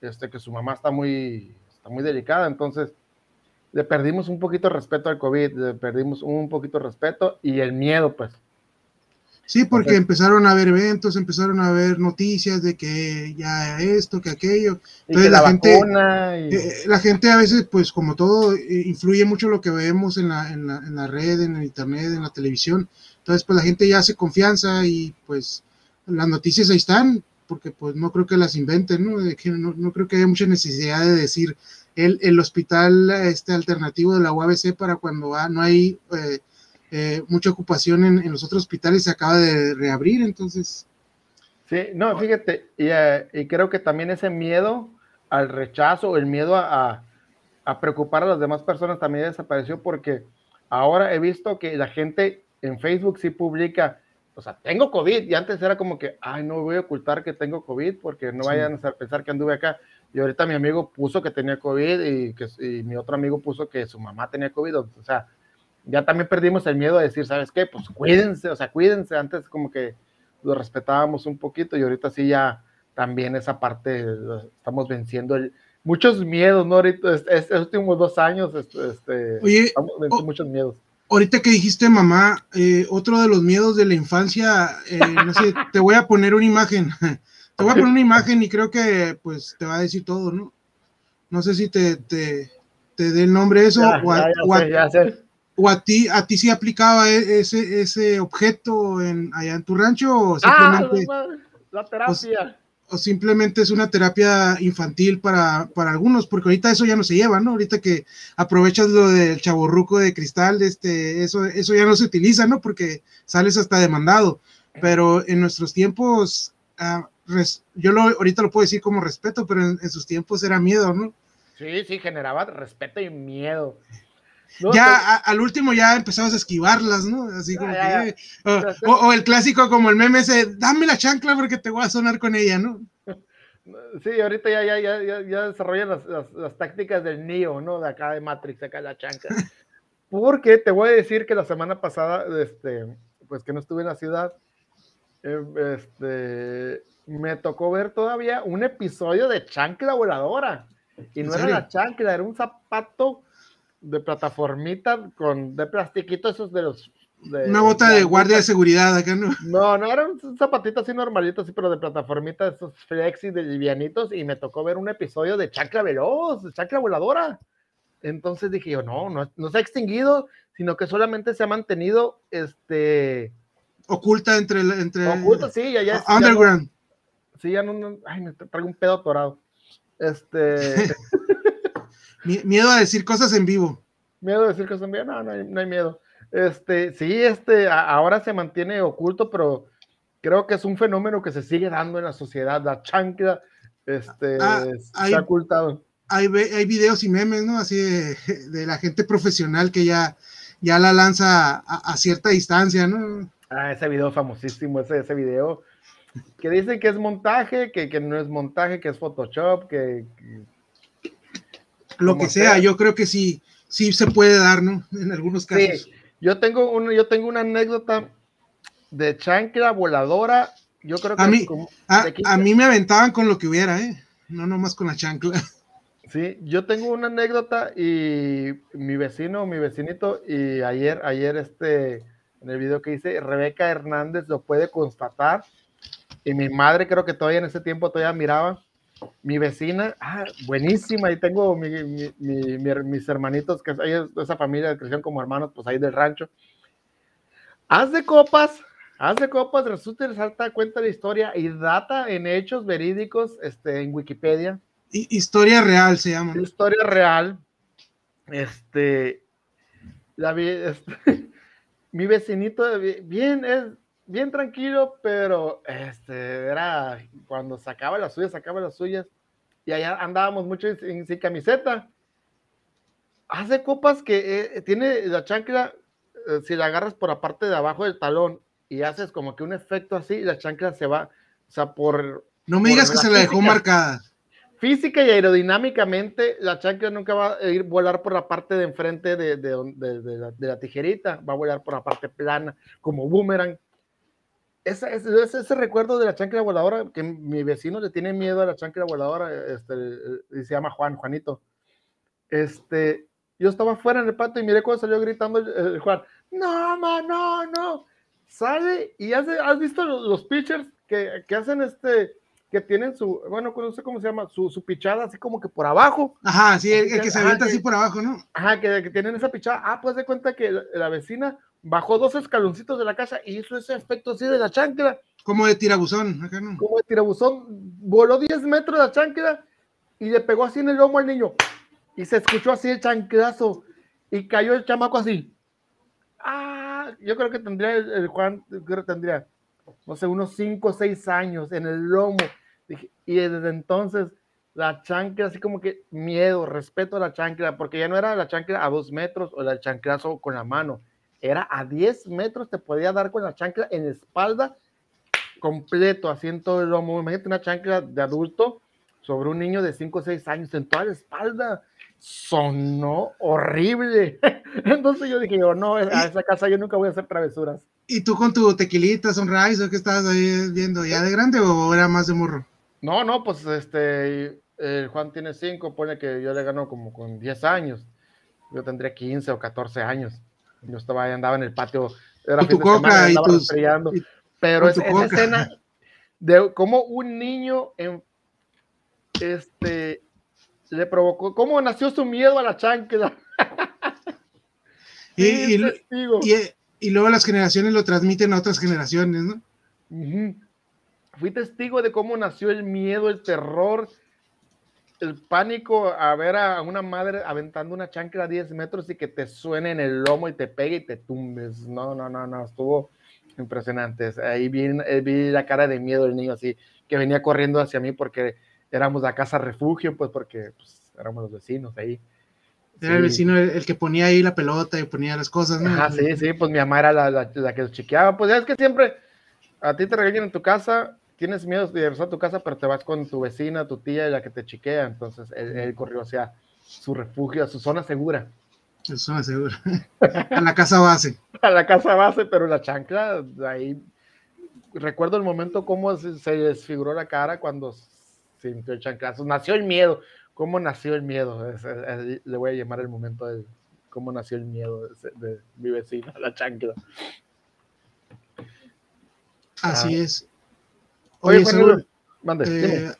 [SPEAKER 2] este, que su mamá está muy, está muy delicada, entonces le perdimos un poquito de respeto al COVID, le perdimos un poquito de respeto y el miedo, pues.
[SPEAKER 1] Sí, porque empezaron a haber eventos, empezaron a haber noticias de que ya esto, que aquello. Entonces la, gente, eh, la gente a veces, pues como todo, eh, influye mucho lo que vemos en la, en, la, en la red, en el internet, en la televisión. Entonces, pues la gente ya hace confianza y pues las noticias ahí están, porque pues no creo que las inventen, ¿no? no, no creo que haya mucha necesidad de decir el, el hospital este alternativo de la UABC para cuando no hay... Eh, eh, mucha ocupación en, los otros hospitales, se acaba de reabrir, entonces...
[SPEAKER 2] Sí, no, fíjate, y, eh, y creo que también ese miedo al rechazo, el miedo a, a, preocupar a las demás personas también desapareció porque ahora he visto que la gente en Facebook sí publica, o sea, tengo COVID, y antes era como que, ay, no voy a ocultar que tengo COVID porque no vayan a pensar que anduve acá. Y ahorita mi amigo puso que tenía COVID y, que, y mi otro amigo puso que su mamá tenía COVID. O sea, ya también perdimos el miedo de decir, ¿sabes qué? Pues cuídense, o sea, cuídense. Antes como que lo respetábamos un poquito y ahorita sí ya también esa parte estamos venciendo el, muchos miedos, ¿no? Ahorita, estos últimos dos años, este, este
[SPEAKER 1] Oye, estamos venciendo muchos miedos. Ahorita que dijiste mamá, eh, otro de los miedos de la infancia, eh, no sé, te voy a poner una imagen, te voy a poner una imagen y creo que pues te va a decir todo, ¿no? No sé si te, te, te dé el nombre eso o, o a ti, a ti sí aplicaba e, ese, ese objeto en, allá en tu rancho o ah, simplemente
[SPEAKER 2] la terapia.
[SPEAKER 1] O, simplemente es una terapia infantil para, para, algunos, porque ahorita eso ya no se lleva, ¿no? Ahorita que aprovechas lo del chaborruco de cristal, este, eso, eso ya no se utiliza, ¿no? Porque sales hasta demandado. Pero en nuestros tiempos, ah, yo lo, ahorita lo puedo decir como respeto, pero en, en sus tiempos era miedo, ¿no?
[SPEAKER 2] Sí, sí, generaba respeto y miedo
[SPEAKER 1] ya al último ya empezabas a esquivarlas, ¿no? Así como que, o, el clásico como el meme ese, dame la chancla porque te voy a sonar con ella, ¿no?
[SPEAKER 2] Sí, ahorita ya, ya, ya, ya desarrollan las, las, tácticas del Neo, ¿no? De acá de Matrix, acá la chancla. Porque te voy a decir que la semana pasada, este, pues que no estuve en la ciudad, eh, este, me tocó ver todavía un episodio de chancla voladora. Y no era la chancla, era un zapato de plataformita con de plastiquito esos de los
[SPEAKER 1] una bota de, guardia de seguridad acá, ¿no?
[SPEAKER 2] No, no, eran zapatitos así normalitos, sí, pero de plataformita, esos flexi de livianitos, y me tocó ver un episodio de Chacla Veloz, de Chacla Voladora. Entonces dije yo, no, no, no se ha extinguido, sino que solamente se ha mantenido, este...
[SPEAKER 1] Oculta entre... entre
[SPEAKER 2] Oculta, sí, ya, ya.
[SPEAKER 1] Underground.
[SPEAKER 2] sí, ya no, ay, me traigo un pedo atorado. Este...
[SPEAKER 1] Miedo a decir cosas en vivo.
[SPEAKER 2] Miedo a decir cosas en vivo, no, no hay, miedo. Este, sí, este, ahora se mantiene oculto, pero creo que es un fenómeno que se sigue dando en la sociedad. La chancla este, ah, se ha ocultado.
[SPEAKER 1] Hay, hay videos y memes, ¿no? Así de, la gente profesional que ya, ya la lanza a, cierta distancia, ¿no?
[SPEAKER 2] Ah, ese video famosísimo, ese, ese video que dicen que es montaje, que, que no es montaje, que es Photoshop, que
[SPEAKER 1] lo que sea, yo creo que sí, sí se puede dar, ¿no? En algunos casos. Sí.
[SPEAKER 2] Yo tengo, un, yo tengo una anécdota de chancla voladora. Yo creo que
[SPEAKER 1] a mí, a, mí me aventaban con lo que hubiera, ¿eh? No nomás con la chancla.
[SPEAKER 2] Sí, yo tengo una anécdota y mi vecino, mi vecinito, y ayer, ayer este, en el video que hice, Rebeca Hernández lo puede constatar. Y mi madre creo que todavía en ese tiempo todavía miraba mi vecina, ah, buenísima, y tengo mis hermanitos, que hay esa familia que crecieron como hermanos, pues ahí del rancho. Haz de copas, haz de copas, resulta y resalta, cuenta la historia y data en hechos verídicos este, en Wikipedia.
[SPEAKER 1] Historia real se llama.
[SPEAKER 2] Historia real. Este, la, este, mi vecinito, bien, es, bien tranquilo, pero este, era cuando sacaba las suyas, sacaba las suyas, y allá andábamos mucho sin, camiseta. Hace copas que eh, tiene la chancla, eh, si la agarras por la parte de abajo del talón y haces como que un efecto así, la chancla se va, o sea, por...
[SPEAKER 1] No me digas que se la dejó marcada.
[SPEAKER 2] Física y aerodinámicamente, la chancla nunca va a ir volar por la parte de enfrente de, de, de, la, de la tijerita, va a volar por la parte plana, como boomerang ese, ese, recuerdo de la chancla voladora, que mi vecino le tiene miedo a la chancla voladora, este, y se llama Juan, Juanito. Este, yo estaba fuera en el patio y miré cuando salió gritando el, Juan, no, ma, no, no. Sale y hace, ¿has visto los, pitchers que, que, hacen este, que tienen su, bueno, no sé cómo se llama, su, su pichada así como que por abajo?
[SPEAKER 1] Ajá, sí, el, que se avienta así por abajo, ¿no?
[SPEAKER 2] Ajá, que, que, tienen esa pichada. Ah, pues de cuenta que la vecina bajó dos escaloncitos de la casa y hizo ese efecto así de la chancla.
[SPEAKER 1] Como de tirabuzón, acá
[SPEAKER 2] no. Como de tirabuzón, voló 10 metros la chancla y le pegó así en el lomo al niño. Y se escuchó así el chanclazo y cayó el chamaco así. Ah, yo creo que tendría el, Juan, creo que tendría, no sé, unos 5 o 6 años en el lomo. Y desde entonces la chancla, así como que miedo, respeto a la chancla, porque ya no era la chancla a dos metros o el chanclazo con la mano, era a 10 metros, te podía dar con la chancla en la espalda completo, así en todo el lomo. Imagínate una chancla de adulto sobre un niño de 5 o 6 años en toda la espalda. Sonó horrible. Entonces yo dije, yo no, a esa casa yo nunca voy a hacer travesuras.
[SPEAKER 1] ¿Y tú con tu tequilita, sunrise, o qué estabas ahí viendo? ¿Ya de grande o era más de morro?
[SPEAKER 2] No, no, pues este, Juan tiene 5, pone que yo le gano como con 10 años. Yo tendría 15 o 14 años. Yo estaba ahí, andaba en el patio.
[SPEAKER 1] Era tu coca y tus,
[SPEAKER 2] Pero es, esa escena de cómo un niño en, este, le provocó, cómo nació su miedo a la chancla.
[SPEAKER 1] y, y, luego las generaciones lo transmiten a otras generaciones, ¿no?
[SPEAKER 2] Fui testigo de cómo nació el miedo, el terror el pánico a ver a una madre aventando una chancla a 10 metros y que te suene en el lomo y te pegue y te tumbes. No, no, no, no, estuvo impresionante. Ahí vi, eh, vi la cara de miedo del niño así, que venía corriendo hacia mí porque éramos la casa refugio, pues porque pues, éramos los vecinos ahí.
[SPEAKER 1] Era el vecino el, que ponía ahí la pelota y ponía las cosas, ¿no?
[SPEAKER 2] Ah, sí, sí, pues mi mamá era la, la, la que los chequeaba. Pues ya es que siempre a ti te regañan en tu casa, tienes miedo de regresar a tu casa, pero te vas con tu vecina, tu tía la que te chiquea. Entonces él, corrió hacia su refugio, a su zona segura.
[SPEAKER 1] Su zona segura. a la casa base.
[SPEAKER 2] a la casa base, pero la chancla, ahí. Recuerdo el momento cómo se, desfiguró la cara cuando sintió el chanclazo. Nació el miedo. ¿Cómo nació el miedo? le voy a llamar el momento de cómo nació el miedo de, mi vecina, la chancla.
[SPEAKER 1] Así ah. es. Oye, eh,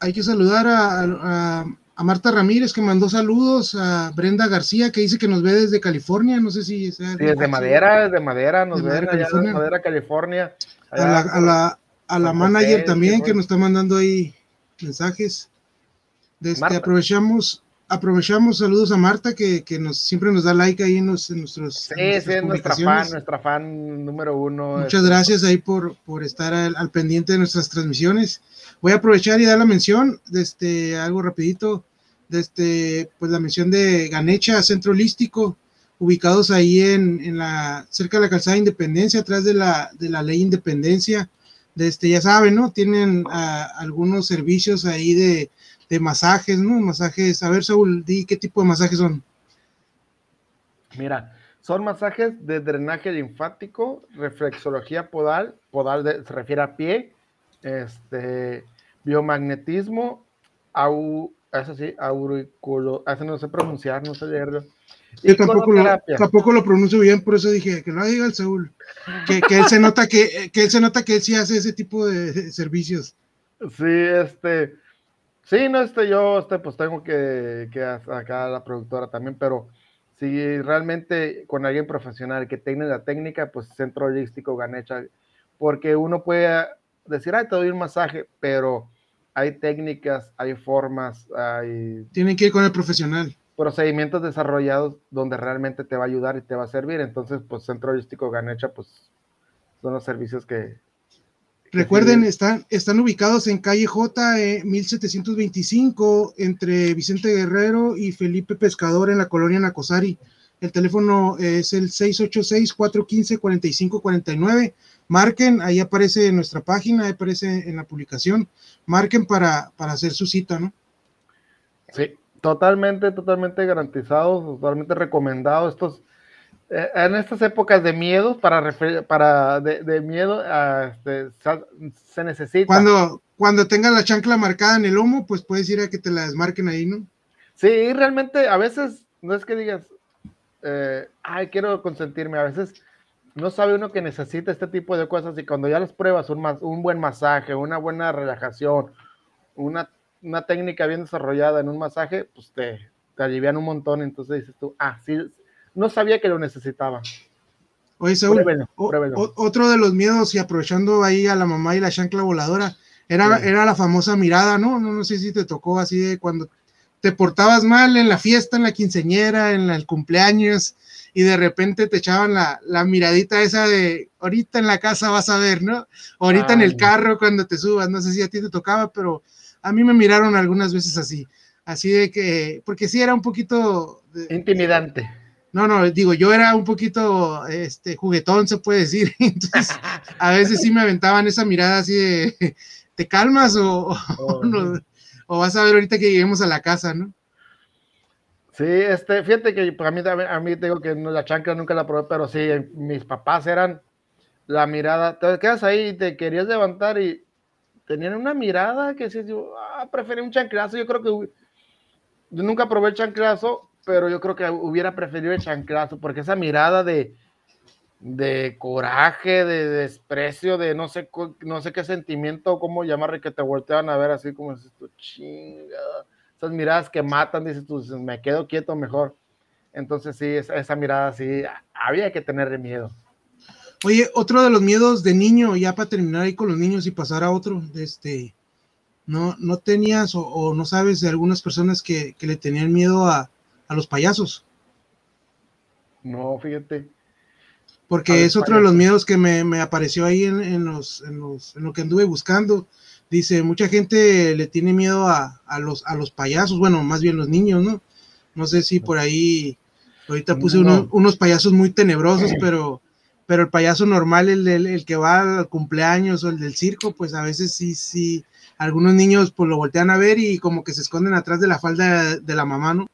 [SPEAKER 1] hay que saludar a, Marta Ramírez que mandó saludos, a Brenda García que dice que nos ve desde California, no sé si
[SPEAKER 2] sea, sí, desde Madera, desde Madera, nos ve desde Madera, California.
[SPEAKER 1] a la, a la, manager también que nos está mandando ahí mensajes. Desde, aprovechamos aprovechamos saludos a Marta que, que, nos siempre nos da like ahí en, nuestros
[SPEAKER 2] sí, sí, es nuestra fan nuestra fan número uno
[SPEAKER 1] muchas gracias ahí por, por estar al, pendiente de nuestras transmisiones. Voy a aprovechar y dar la mención de este algo rapidito de este pues la mención de Ganecha Centro Holístico ubicados ahí en, en la cerca de la calzada Independencia atrás de la de la ley Independencia. De este ya saben no tienen ah, algunos servicios ahí de de masajes, ¿no? Masajes, a ver, Saúl, di qué tipo de masajes son.
[SPEAKER 2] Mira, son masajes de drenaje linfático, reflexología podal, podal se refiere a pie, este, biomagnetismo, au, eso sí, auriculo, eso no sé pronunciar, no sé leerlo.
[SPEAKER 1] Yo tampoco lo, tampoco lo pronuncio bien, por eso dije que lo diga el Saúl. Que, que, él se nota que, que él se nota que él sí hace ese tipo de servicios.
[SPEAKER 2] Sí, este, Sí, no, este, yo, este, pues tengo que, que acá la productora también, pero si realmente con alguien profesional que tenga la técnica, pues centro holístico Ganecha, porque uno puede decir, ay, te doy un masaje, pero hay técnicas, hay formas, hay...
[SPEAKER 1] Tienen que ir con el profesional.
[SPEAKER 2] Procedimientos desarrollados donde realmente te va a ayudar y te va a servir. Entonces, pues centro holístico Ganecha, pues son los servicios que,
[SPEAKER 1] Recuerden, están, están ubicados en calle J, 1725, eh, entre Vicente Guerrero y Felipe Pescador en la colonia Nacosari. El teléfono es el 686-415-4549. Marquen, ahí aparece en nuestra página, ahí aparece en la publicación. Marquen para, para hacer su cita, ¿no?
[SPEAKER 2] Sí, totalmente, totalmente garantizado, totalmente recomendado. Estos, en estas épocas de miedo, para, para de, miedo, este, se necesita.
[SPEAKER 1] Cuando, cuando tengas la chancla marcada en el lomo, pues puedes ir a que te la desmarquen ahí, ¿no?
[SPEAKER 2] Sí, realmente a veces no es que digas, eh, ay, quiero consentirme, a veces no sabe uno que necesita este tipo de cosas y cuando ya las pruebas, un, un buen masaje, una buena relajación, una, una técnica bien desarrollada en un masaje, pues te, te alivian un montón, entonces dices tú, ah, sí, no sabía que lo necesitaba.
[SPEAKER 1] Oye, Saúl, otro de los miedos, y aprovechando ahí a la mamá y la chancla voladora, era, era la famosa mirada, ¿no? ¿no? No sé si te tocó así de cuando te portabas mal en la fiesta, en la quinceñera, en el cumpleaños, y de repente te echaban la, la miradita esa de ahorita en la casa vas a ver, ¿no? Ahorita en el carro cuando te subas, no sé si a ti te tocaba, pero a mí me miraron algunas veces así, así de que, porque sí era un poquito...
[SPEAKER 2] Intimidante
[SPEAKER 1] no, no, digo, yo era un poquito este, juguetón, se puede decir. Entonces, a veces sí me aventaban esa mirada así de, ¿te calmas o, oh, o, vas a ver ahorita que lleguemos a la casa, no?
[SPEAKER 2] Sí, este, fíjate que para mí, a mí digo que la chancla nunca la probé, pero sí, mis papás eran la mirada, te quedas ahí y te querías levantar y tenían una mirada que sí, ah, preferí un chanclazo, yo creo que yo nunca probé el chanclazo, pero yo creo que hubiera preferido el chanclazo, porque esa mirada de, de coraje, de desprecio, de no sé, no sé qué sentimiento, cómo llamar, que te voltean a ver así como dices tú, chinga, esas miradas que matan, dices tú, me quedo quieto mejor. Entonces sí, esa, mirada sí, había que tenerle miedo.
[SPEAKER 1] Oye, otro de los miedos de niño, ya para terminar ahí con los niños y pasar a otro, este, no, no tenías o, no sabes de algunas personas que, que le tenían miedo a, a los payasos.
[SPEAKER 2] No, fíjate.
[SPEAKER 1] Porque es otro de los miedos que me, apareció ahí en, los, en, lo que anduve buscando. Dice, mucha gente le tiene miedo a, los, a los payasos, bueno, más bien los niños, ¿no? No sé si por ahí, ahorita puse unos payasos muy tenebrosos, pero, pero el payaso normal, el, el, que va al cumpleaños o el del circo, pues a veces sí, sí, algunos niños pues lo voltean a ver y como que se esconden atrás de la falda de la mamá, ¿no?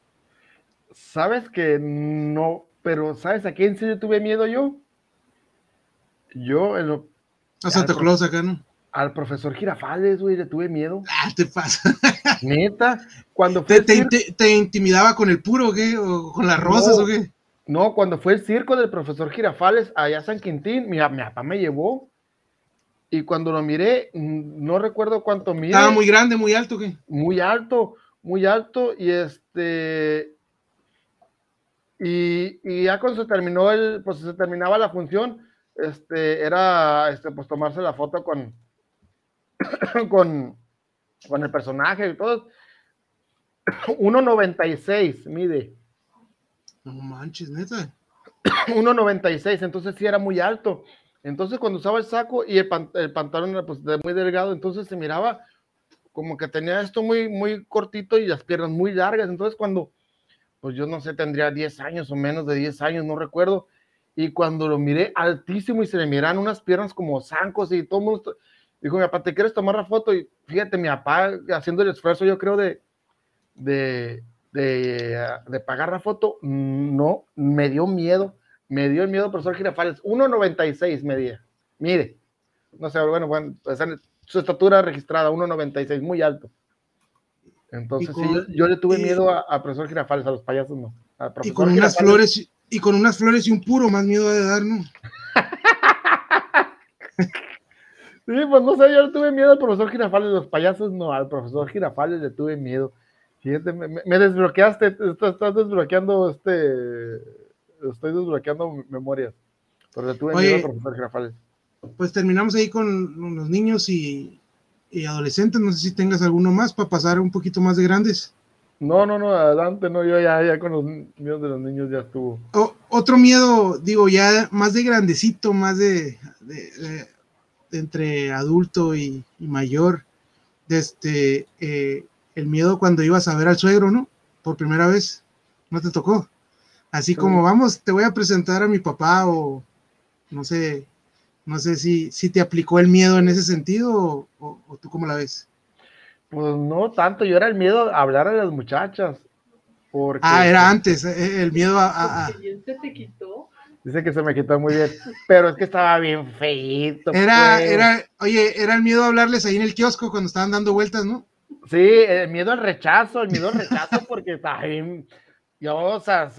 [SPEAKER 2] Sabes que no, pero ¿sabes a quién sí le tuve miedo yo? Yo, en lo,
[SPEAKER 1] a Santa Claus acá, ¿no?
[SPEAKER 2] Al profesor Girafales, güey, le tuve miedo.
[SPEAKER 1] Ah, te pasa.
[SPEAKER 2] Neta, cuando
[SPEAKER 1] fue. ¿Te, intimidaba con el puro, qué? ¿O con las rosas o qué?
[SPEAKER 2] No, cuando fue el circo del profesor Girafales allá a San Quintín, mi, mi papá me llevó. Y cuando lo miré, no recuerdo cuánto miré.
[SPEAKER 1] Estaba muy grande, muy alto, ¿qué?
[SPEAKER 2] Muy alto, muy alto. Y este y, ya cuando se terminó el, pues se terminaba la función, este, era, este, pues tomarse la foto con, con, con el personaje y todo. 1.96 mide.
[SPEAKER 1] No manches, neta.
[SPEAKER 2] 1.96, entonces sí era muy alto. Entonces cuando usaba el saco y el, el pantalón era pues muy delgado, entonces se miraba como que tenía esto muy, muy cortito y las piernas muy largas. Entonces cuando pues yo no sé, tendría 10 años o menos de 10 años, no recuerdo. Y cuando lo miré altísimo y se le miran unas piernas como zancos y todo mundo, dijo, mi papá, ¿te quieres tomar la foto? Y fíjate, mi papá haciendo el esfuerzo, yo creo, de, de, de, pagar la foto, no, me dio miedo, me dio el miedo, profesor Girafales, 1.96 medía, mire, no sé, bueno, bueno, pues, su estatura registrada, 1.96, muy alto. Entonces, sí, yo, le tuve miedo a, profesor Girafales, a los payasos no.
[SPEAKER 1] y con unas flores y con unas flores y un puro más miedo de dar, ¿no?
[SPEAKER 2] sí, pues no sé, yo le tuve miedo al profesor Girafales, los payasos no, al profesor Girafales le tuve miedo. Fíjate, me, desbloqueaste, estás, desbloqueando este, estoy desbloqueando memorias, pero le tuve miedo al profesor Girafales.
[SPEAKER 1] Pues terminamos ahí con los niños y y adolescentes, no sé si tengas alguno más para pasar un poquito más de grandes.
[SPEAKER 2] No, no, no, adelante, no, yo ya, ya con los miedos de los niños ya estuvo.
[SPEAKER 1] otro miedo, digo, ya más de grandecito, más de, entre adulto y, mayor, de este, eh, el miedo cuando ibas a ver al suegro, ¿no? Por primera vez, ¿no te tocó? Así como, vamos, te voy a presentar a mi papá o, no sé, no sé si, si te aplicó el miedo en ese sentido o, tú cómo la ves.
[SPEAKER 2] Pues no tanto, yo era el miedo a hablar a las muchachas.
[SPEAKER 1] Porque, ah, era antes, eh, el miedo a... a,
[SPEAKER 3] te quitó?
[SPEAKER 2] Dice que se me quitó muy bien, pero es que estaba bien feito.
[SPEAKER 1] Era, pues. era, oye, era el miedo a hablarles ahí en el kiosco cuando estaban dando vueltas, ¿no?
[SPEAKER 2] Sí, el miedo al rechazo, el miedo al rechazo, porque estaba bien. Yo, o sea,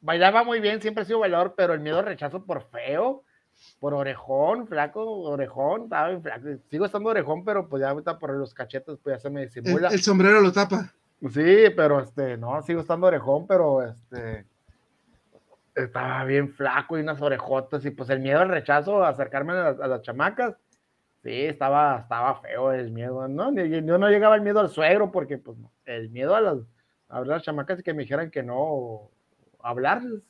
[SPEAKER 2] bailaba muy bien, siempre he sido bailador, pero el miedo al rechazo por feo, por orejón, flaco, orejón, estaba bien flaco. Sigo estando orejón, pero pues ya ahorita por los cachetes, pues ya se me disimula.
[SPEAKER 1] El, sombrero lo tapa.
[SPEAKER 2] Sí, pero este, no, sigo estando orejón, pero este estaba bien flaco y unas orejotas y pues el miedo al rechazo, acercarme a las, chamacas, sí, estaba, estaba feo el miedo, ¿no? Yo no llegaba el miedo al suegro porque pues el miedo a las, a las chamacas y que me dijeran que no, hablarles,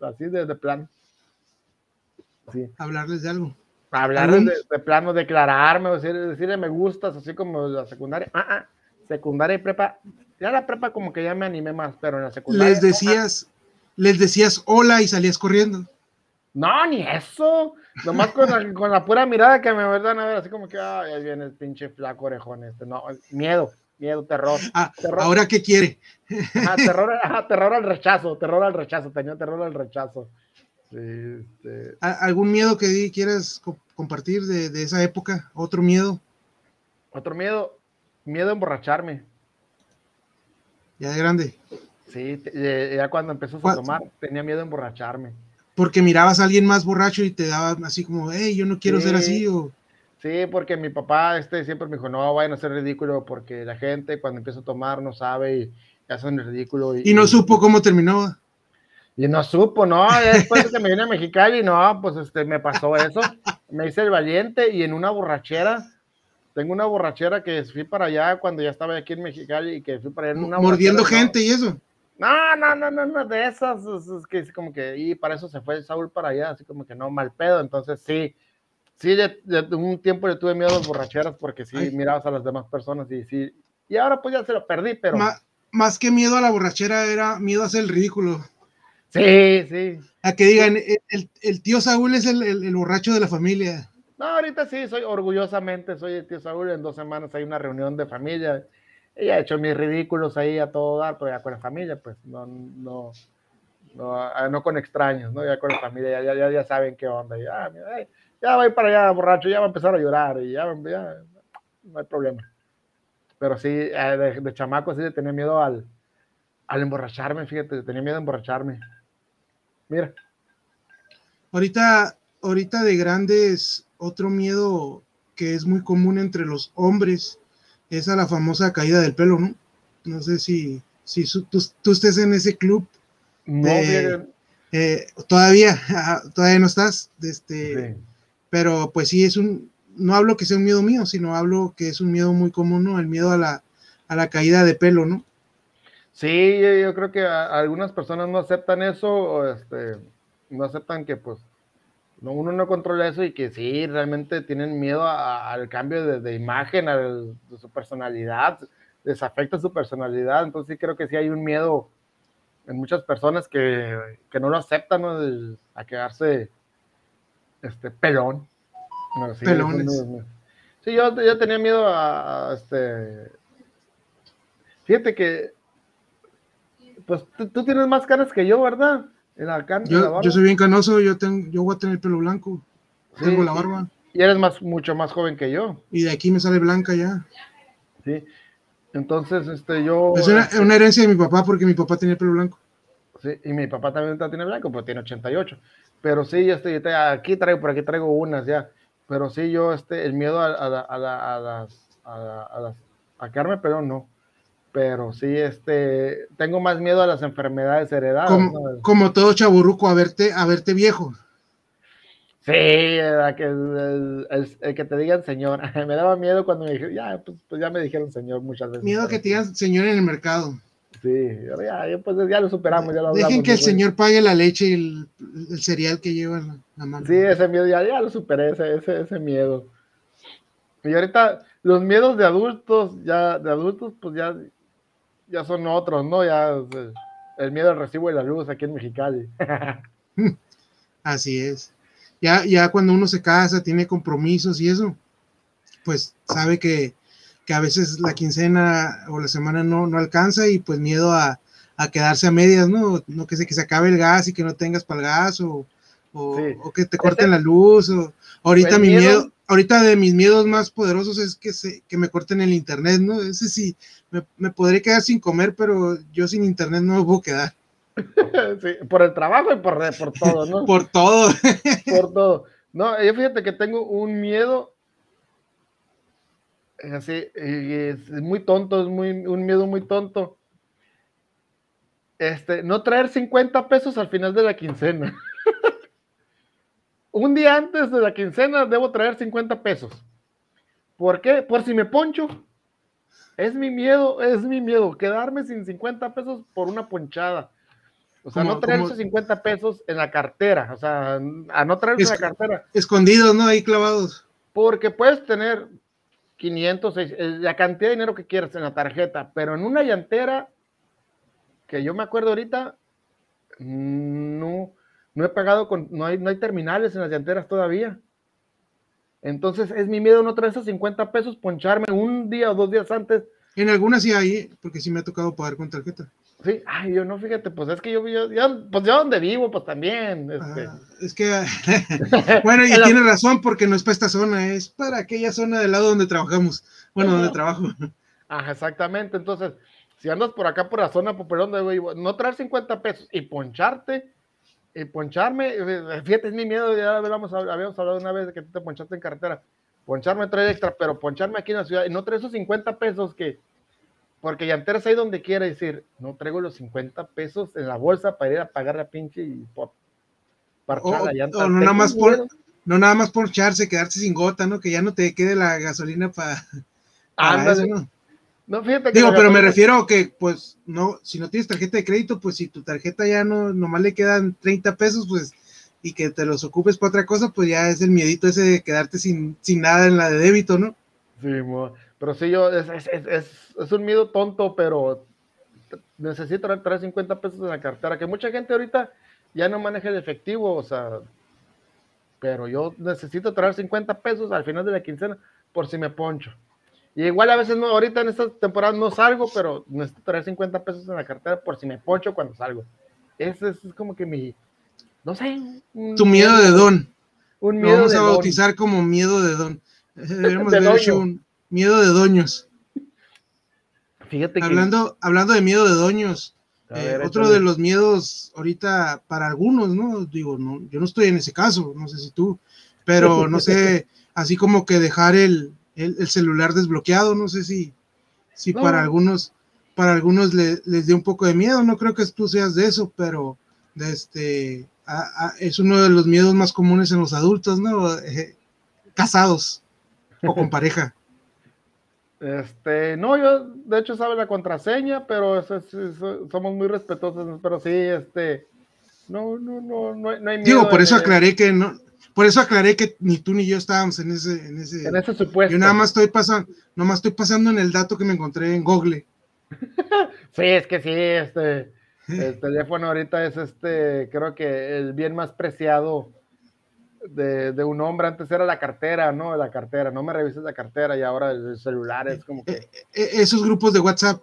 [SPEAKER 2] así de, de plano.
[SPEAKER 1] Sí. Hablarles de algo.
[SPEAKER 2] Hablarles de, plano, declararme, decir, decirle me gustas, así como la secundaria. Ah, ah, secundaria y prepa. Ya la prepa como que ya me animé más, pero en la secundaria.
[SPEAKER 1] Les decías, les decías hola y salías corriendo.
[SPEAKER 2] No, ni eso. Nomás con la, con la pura mirada que me verdad a ver, así como que, ay, ahí viene el pinche flaco orejón este. No, miedo, miedo, terror.
[SPEAKER 1] Ah, ¿Ahora qué quiere?
[SPEAKER 2] Ah, terror, terror al rechazo, terror al rechazo, tenía terror al rechazo. Este...
[SPEAKER 1] ¿Algún miedo que quieras compartir de, de esa época? ¿Otro miedo?
[SPEAKER 2] Otro miedo, miedo a emborracharme.
[SPEAKER 1] Ya de grande.
[SPEAKER 2] Sí, ya cuando empezó a tomar tenía miedo de emborracharme.
[SPEAKER 1] Porque mirabas a alguien más borracho y te daba así como, hey, yo no quiero ser así o...
[SPEAKER 2] Sí, porque mi papá este, siempre me dijo, no, vayan a ser ridículo porque la gente cuando empieza a tomar no sabe y hacen el ridículo.
[SPEAKER 1] Y, no supo cómo terminó.
[SPEAKER 2] Y no supo, no, después de que me vine a Mexicali, no, pues este, me pasó eso, me hice el valiente y en una borrachera, tengo una borrachera que fui para allá cuando ya estaba aquí en Mexicali y que fui para allá en una
[SPEAKER 1] Mordiendo gente y eso.
[SPEAKER 2] No, no, no, no, no, de esas, es, que es como que, y para eso se fue Saúl para allá, así como que no, mal pedo, entonces sí, sí, de, un tiempo le tuve miedo a las borracheras porque sí, mirabas a las demás personas y sí, y ahora pues ya se lo perdí, pero...
[SPEAKER 1] más que miedo a la borrachera era miedo a hacer el ridículo.
[SPEAKER 2] Sí, sí.
[SPEAKER 1] A que digan, el, tío Saúl es el, el, borracho de la familia.
[SPEAKER 2] No, ahorita sí, soy orgullosamente, soy el tío Saúl, en dos semanas hay una reunión de familia ella ha hecho mis ridículos ahí a todo dar, pero ya con la familia, pues no, no, no, ah, no con extraños, ¿no? Ya con la familia, ya, ya, ya saben qué onda. Ya, ya voy para allá, borracho, ya va a empezar a llorar y ya, ya no hay problema. Pero sí, eh, de, chamaco sí tenía miedo al, al emborracharme, fíjate, tenía miedo a emborracharme. Mira.
[SPEAKER 1] Ahorita, ahorita de grandes, otro miedo que es muy común entre los hombres esa la famosa caída del pelo, ¿no? No sé si, si tú, estés en ese club.
[SPEAKER 2] No,
[SPEAKER 1] eh, todavía, todavía no estás, este, pero pues sí es un, no hablo que sea un miedo mío, sino hablo que es un miedo muy común, ¿no? El miedo a la, a la caída de pelo, ¿no?
[SPEAKER 2] Sí, yo, creo que algunas personas no aceptan eso, este, no aceptan que pues no, uno no controla eso y que sí, realmente tienen miedo al cambio de, imagen, a de su personalidad, les afecta su personalidad, entonces sí creo que sí hay un miedo en muchas personas que, no lo aceptan, ¿no? a quedarse este, pelón.
[SPEAKER 1] sí, Pelones.
[SPEAKER 2] sí, yo, yo, tenía miedo a, este... Fíjate que, pues tú tienes más caras que yo, ¿verdad?
[SPEAKER 1] yo, soy bien canoso, yo, tengo, yo voy a tener el pelo blanco. tengo la barba.
[SPEAKER 2] Y eres más, mucho más joven que yo.
[SPEAKER 1] Y de aquí me sale blanca ya.
[SPEAKER 2] Sí. Entonces, este, yo.
[SPEAKER 1] Es una, una herencia de mi papá porque mi papá tenía el pelo blanco.
[SPEAKER 2] Sí, y mi papá también tiene blanco, pero tiene 88. Pero sí, yo estoy, aquí traigo, por aquí traigo unas ya. Pero sí, yo, este, el miedo a, a, a, a las, a, las, a quedarme pero no pero sí, este, tengo más miedo a las enfermedades heredadas.
[SPEAKER 1] Como, todo chaburruco, a verte, a verte viejo.
[SPEAKER 2] Sí, que el, que te digan señor. me daba miedo cuando me dijeron, ya, pues, pues, ya me dijeron señor muchas veces.
[SPEAKER 1] Miedo que te digan señor en el mercado.
[SPEAKER 2] Sí, ya, pues, ya lo superamos, ya lo
[SPEAKER 1] Dejen que el señor pague la leche y el, cereal que lleva la, mano.
[SPEAKER 2] Sí, ese miedo, ya, ya lo superé, ese, ese, ese miedo. Y ahorita, los miedos de adultos, ya, de adultos, pues ya, ya son otros, ¿no? Ya el miedo al recibo de la luz aquí en Mexicali.
[SPEAKER 1] Así es. Ya, ya cuando uno se casa, tiene compromisos y eso, pues sabe que, a veces la quincena o la semana no, no alcanza y pues miedo a, quedarse a medias, ¿no? No que se, que se acabe el gas y que no tengas para el gas o, o, que te corten la luz, o ahorita mi miedo, ahorita de mis miedos más poderosos es que se, que me corten el internet, ¿no? Ese sí, me, me podré quedar sin comer, pero yo sin internet no me puedo quedar.
[SPEAKER 2] Sí, por el trabajo y por, por todo, ¿no?
[SPEAKER 1] por todo.
[SPEAKER 2] por todo. No, yo fíjate que tengo un miedo así, es muy tonto, es muy, un miedo muy tonto. Este, no traer 50 pesos al final de la quincena. Un día antes de la quincena debo traer 50 pesos. ¿Por qué? Por si me poncho. Es mi miedo, es mi miedo, quedarme sin 50 pesos por una ponchada. O sea, no traer esos 50 pesos en la cartera, o sea, a no traerlos en la cartera.
[SPEAKER 1] Escondidos, ¿no? Ahí clavados.
[SPEAKER 2] Porque puedes tener 500, la cantidad de dinero que quieras en la tarjeta, pero en una llantera, que yo me acuerdo ahorita, no, no he pagado con, no hay, no hay terminales en las llanteras todavía. Entonces es mi miedo no traer esos 50 pesos, poncharme un día o dos días antes.
[SPEAKER 1] En algunas sí hay, porque sí me ha tocado pagar con tarjeta.
[SPEAKER 2] Sí, ay, yo no, fíjate, pues es que yo, yo, pues yo donde vivo, pues también. Este.
[SPEAKER 1] Ah, es que, bueno, y tiene razón, porque no es para esta zona, es para aquella zona del lado donde trabajamos, bueno, donde trabajo.
[SPEAKER 2] Ajá, exactamente, entonces, si andas por acá, por la zona popular donde vivo, no traer 50 pesos y poncharte, y poncharme, fíjate, es mi miedo, ya habíamos, habíamos hablado una vez de que tú te ponchaste en carretera, poncharme trae extra, pero poncharme aquí en la ciudad y no traer esos 50 pesos que porque llanteras ahí donde quiera decir, no traigo los 50 pesos en la bolsa para ir a pagar la pinche y por
[SPEAKER 1] parchar la llanta. no, nada más por, no nada más por echarse, quedarse sin gota, ¿no? Que ya no te quede la gasolina para, eso, ¿no?
[SPEAKER 2] No, fíjate
[SPEAKER 1] Digo, pero me refiero a que, pues, no, si no tienes tarjeta de crédito, pues si tu tarjeta ya no, nomás le quedan 30 pesos, pues, y que te los ocupes para otra cosa, pues ya es el miedito ese de quedarte sin, sin nada en la de débito, ¿no?
[SPEAKER 2] Sí, pero sí, yo, es, es, es, es un miedo tonto, pero necesito traer 50 pesos en la cartera, que mucha gente ahorita ya no maneja el efectivo, o sea, pero yo necesito traer 50 pesos al final de la quincena por si me poncho. Y igual a veces no, ahorita en esta temporada no salgo, pero necesito traer 50 pesos en la cartera por si me poncho cuando salgo. Ese es, como que mi, no sé.
[SPEAKER 1] Tu miedo de don. Un miedo Lo vamos a bautizar como miedo de don. Debemos haber hecho un, Miedo de doños. Fíjate hablando, hablando de miedo de doños, eh, otro de los miedos ahorita para algunos, ¿no? Digo, no, yo no estoy en ese caso, no sé si tú, pero no sé, así como que dejar el, celular desbloqueado, no sé si, si para algunos, para algunos les dé un poco de miedo, no creo que tú seas de eso, pero de este, es uno de los miedos más comunes en los adultos, ¿no? Eh, casados o con pareja.
[SPEAKER 2] Este, no, yo de hecho sabe la contraseña, pero somos muy respetuosos, pero sí, este, no, no, no, no, hay miedo.
[SPEAKER 1] Digo, por eso aclaré que no, por eso aclaré que ni tú ni yo estábamos en ese, en ese,
[SPEAKER 2] en ese supuesto.
[SPEAKER 1] Yo nada más estoy pasando, más estoy pasando en el dato que me encontré en Google.
[SPEAKER 2] sí, es que sí, este, el teléfono ahorita es este, creo que el bien más preciado de, un hombre, antes era la cartera, ¿no? La cartera, no me revises la cartera y ahora el celular es como que... Eh,
[SPEAKER 1] eh, esos grupos de WhatsApp.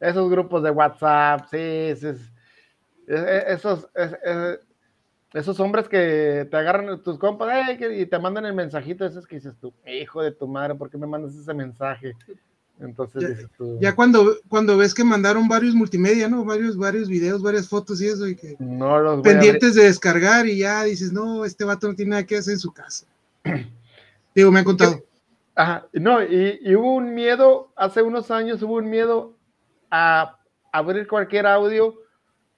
[SPEAKER 2] Esos grupos de WhatsApp, sí, sí, esos, esos hombres que te agarran tus compas y te mandan el mensajito, esos que dices tú, hijo de tu madre, ¿por qué me mandas ese mensaje? Entonces
[SPEAKER 1] ya, cuando, cuando ves que mandaron varios multimedia, ¿no? Varios, varios videos, varias fotos y eso, y que pendientes de descargar y ya dices, no, este vato no tiene nada que hacer en su casa. Digo, me han contado.
[SPEAKER 2] Ajá, no, y, hubo un miedo, hace unos años hubo un miedo a abrir cualquier audio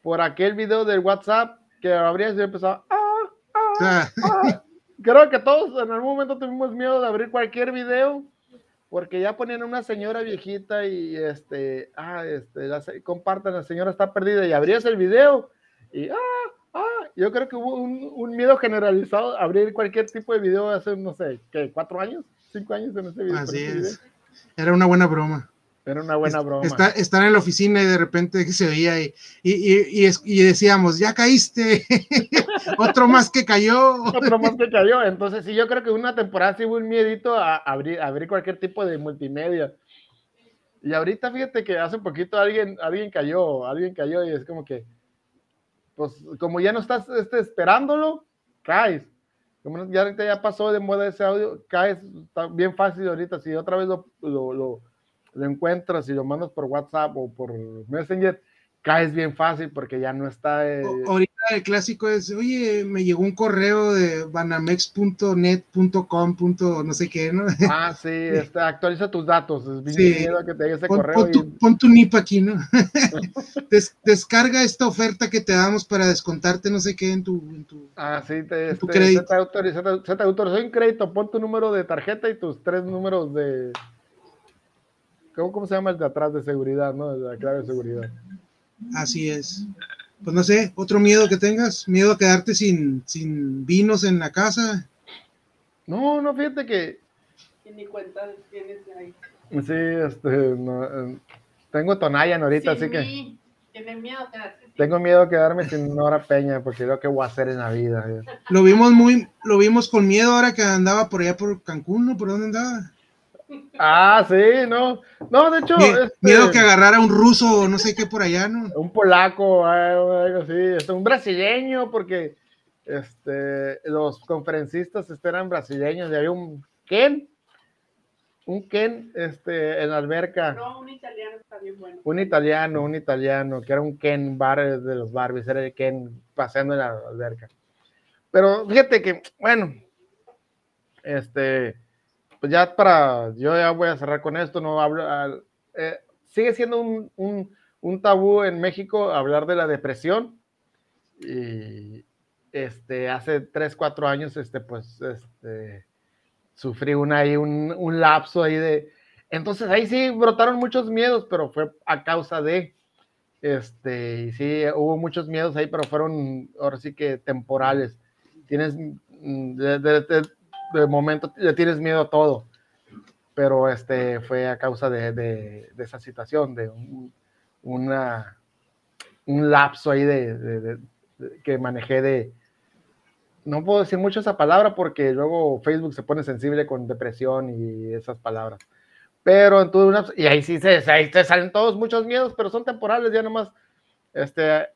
[SPEAKER 2] por aquel video del WhatsApp que abrías y empezaba, ah, ah, ah". Creo que todos en algún momento tuvimos miedo de abrir cualquier video porque ya ponían una señora viejita y este, ah, este, la, compartan, la señora está perdida y abrías el video y, ah, ah, yo creo que hubo un, miedo generalizado a abrir cualquier tipo de video hace, no sé, ¿qué? ¿Cuatro años? ¿Cinco años en ese video?
[SPEAKER 1] Así es. Era una buena broma.
[SPEAKER 2] Era una buena broma.
[SPEAKER 1] estar en la oficina y de repente se veía y, y, y, decíamos, ya caíste, otro más que cayó.
[SPEAKER 2] otro más que cayó. Entonces, sí, yo creo que una temporada sí hubo un miedito a abrir, abrir cualquier tipo de multimedia. Y ahorita fíjate que hace un poquito alguien, alguien cayó, alguien cayó y es como que, pues como ya no estás este, esperándolo, caes. Ya ahorita ya pasó de moda ese audio, caes, está bien fácil ahorita. Si otra vez lo, lo, lo, lo encuentras y lo mandas por WhatsApp o por Messenger, caes bien fácil porque ya no está.
[SPEAKER 1] Eh, ahorita el clásico es, oye, me llegó un correo de banamex.net.com. no sé qué, ¿no?
[SPEAKER 2] Ah, sí, este, actualiza tus datos. Es
[SPEAKER 1] sí. que te ese pon, correo. Pon tu, NIP aquí, ¿no? descarga esta oferta que te damos para descontarte no sé qué en tu. En tu
[SPEAKER 2] ah, sí, te, este, crédito. Se, te autorizó, se te autorizó un crédito. Pon tu número de tarjeta y tus tres números de. ¿Cómo, cómo se llama el de atrás de seguridad, no? De la clave de seguridad.
[SPEAKER 1] Así es. Pues no sé, otro miedo que tengas, miedo a quedarte sin, sin vinos en la casa.
[SPEAKER 2] No, no, fíjate que.
[SPEAKER 3] ni cuenta tienes ahí.
[SPEAKER 2] Sí, este, no, tengo Tonayan ahorita, así que.
[SPEAKER 3] Tienes miedo a
[SPEAKER 2] quedarte Tengo miedo a quedarme sin Nora Peña, porque lo que voy a hacer en la vida.
[SPEAKER 1] Lo vimos muy, lo vimos con miedo ahora que andaba por allá por Cancún, ¿no? ¿Por dónde andaba?
[SPEAKER 2] Ah, sí, no. No, de hecho.
[SPEAKER 1] Miedo, este, que agarrara un ruso o no sé qué por allá, ¿no?
[SPEAKER 2] Un polaco, algo así. Este, un brasileño, porque este, los conferencistas este, eran brasileños y había un Ken. Un Ken este, en la alberca.
[SPEAKER 3] No, un italiano está bien bueno.
[SPEAKER 2] Un italiano, un italiano, que era un Ken bar de los Barbies, era el Ken paseando en la alberca. Pero fíjate que, bueno, este pues ya para, yo ya voy a cerrar con esto, no hablo, eh, sigue siendo un, un, un, tabú en México hablar de la depresión y este, hace 3, 4 años, este, pues, este, sufrí una, ahí, un, un lapso ahí de, entonces ahí sí brotaron muchos miedos, pero fue a causa de, este, y sí, hubo muchos miedos ahí, pero fueron, ahora sí que temporales. Tienes, mm, de, de, de momento le tienes miedo a todo. Pero este fue a causa de, de, esa situación, de un, una, un lapso ahí de, que manejé de... No puedo decir mucho esa palabra porque luego Facebook se pone sensible con depresión y esas palabras. Pero todo una, y ahí sí se, ahí te salen todos muchos miedos, pero son temporales, ya nomás, este,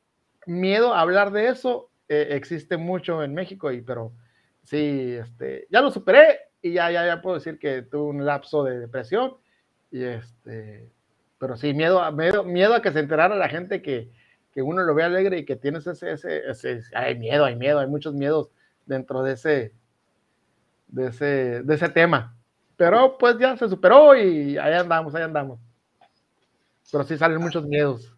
[SPEAKER 2] miedo a hablar de eso eh, existe mucho en México, y, pero sí, este, ya lo superé y ya, ya, ya puedo decir que tuve un lapso de depresión. Y este, pero sí, miedo, miedo, miedo a que se enterara la gente que, que uno lo ve alegre y que tienes ese, ese, ese, hay miedo, hay miedo, hay muchos miedos dentro de ese, de ese, de ese tema. Pero pues ya se superó y ahí andamos, ahí andamos. Pero sí salen muchos miedos.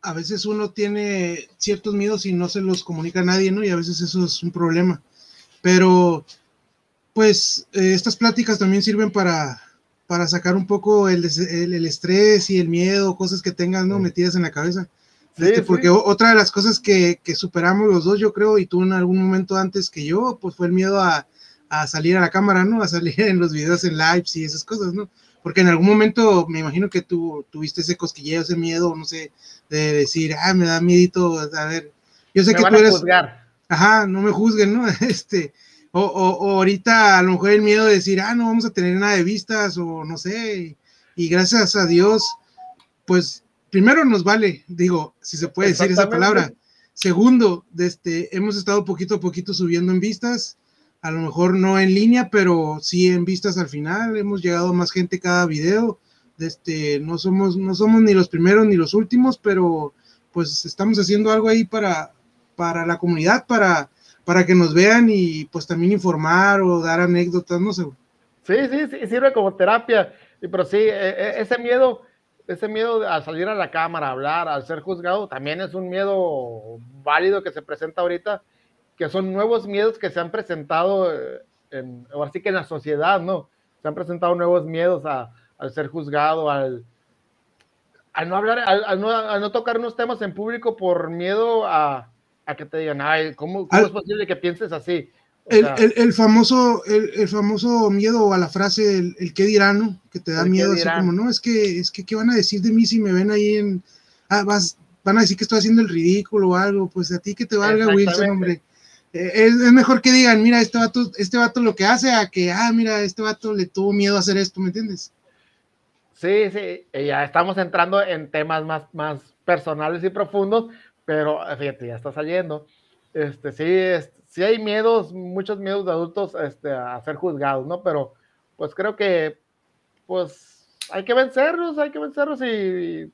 [SPEAKER 1] A veces uno tiene ciertos miedos y no se los comunica a nadie, ¿no? Y a veces eso es un problema. Pero, pues, eh, estas pláticas también sirven para, para sacar un poco el, el, estrés y el miedo, cosas que tengan ¿no? metidas en la cabeza. Este, porque otra de las cosas que, que, superamos los dos, yo creo, y tú en algún momento antes que yo, pues fue el miedo a, a, salir a la cámara, ¿no? A salir en los videos en lives y esas cosas, ¿no? Porque en algún momento me imagino que tú tuviste ese cosquilleo, ese miedo, no sé, de decir, ah, me da miedito, a ver, yo sé que tú eres ajá, no me juzguen, ¿no? Este, o, o, ahorita a lo mejor el miedo de decir, ah, no vamos a tener nada de vistas, o no sé, y, gracias a Dios, pues primero nos vale, digo, si se puede decir esa palabra. Segundo, este, hemos estado poquito a poquito subiendo en vistas, a lo mejor no en línea, pero sí en vistas al final, hemos llegado a más gente cada video. Este, no somos, no somos ni los primeros ni los últimos, pero pues estamos haciendo algo ahí para, para la comunidad, para, para que nos vean y pues también informar o dar anécdotas, no sé.
[SPEAKER 2] Sí, sí, sí, sirve como terapia, pero sí, e, e, ese miedo, ese miedo a salir a la cámara, a hablar, al ser juzgado, también es un miedo válido que se presenta ahorita, que son nuevos miedos que se han presentado, eh, en, o así que en la sociedad, ¿no? Se han presentado nuevos miedos a, al ser juzgado, al, al no hablar, al, no, al no tocar unos temas en público por miedo a, a que te digan, ay, ¿cómo, es posible que pienses así?
[SPEAKER 1] El, famoso, el, famoso miedo a la frase, el, el qué dirán, Que te da miedo, así como, no, es que, es que, ¿qué van a decir de mí si me ven ahí en, ah, vas, van a decir que estoy haciendo el ridículo o algo, pues a ti que te valga Wilson, hombre. Eh, es, mejor que digan, mira, este vato, este vato lo que hace a que, ah, mira, este vato le tuvo miedo a hacer esto, ¿me entiendes?
[SPEAKER 2] Sí, sí, ya estamos entrando en temas más, más personales y profundos, pero fíjate, ya está saliendo. Este, sí, sí hay miedos, muchos miedos de adultos este, a ser juzgados, ¿no? Pero pues creo que, pues hay que vencerlos, hay que vencerlos y,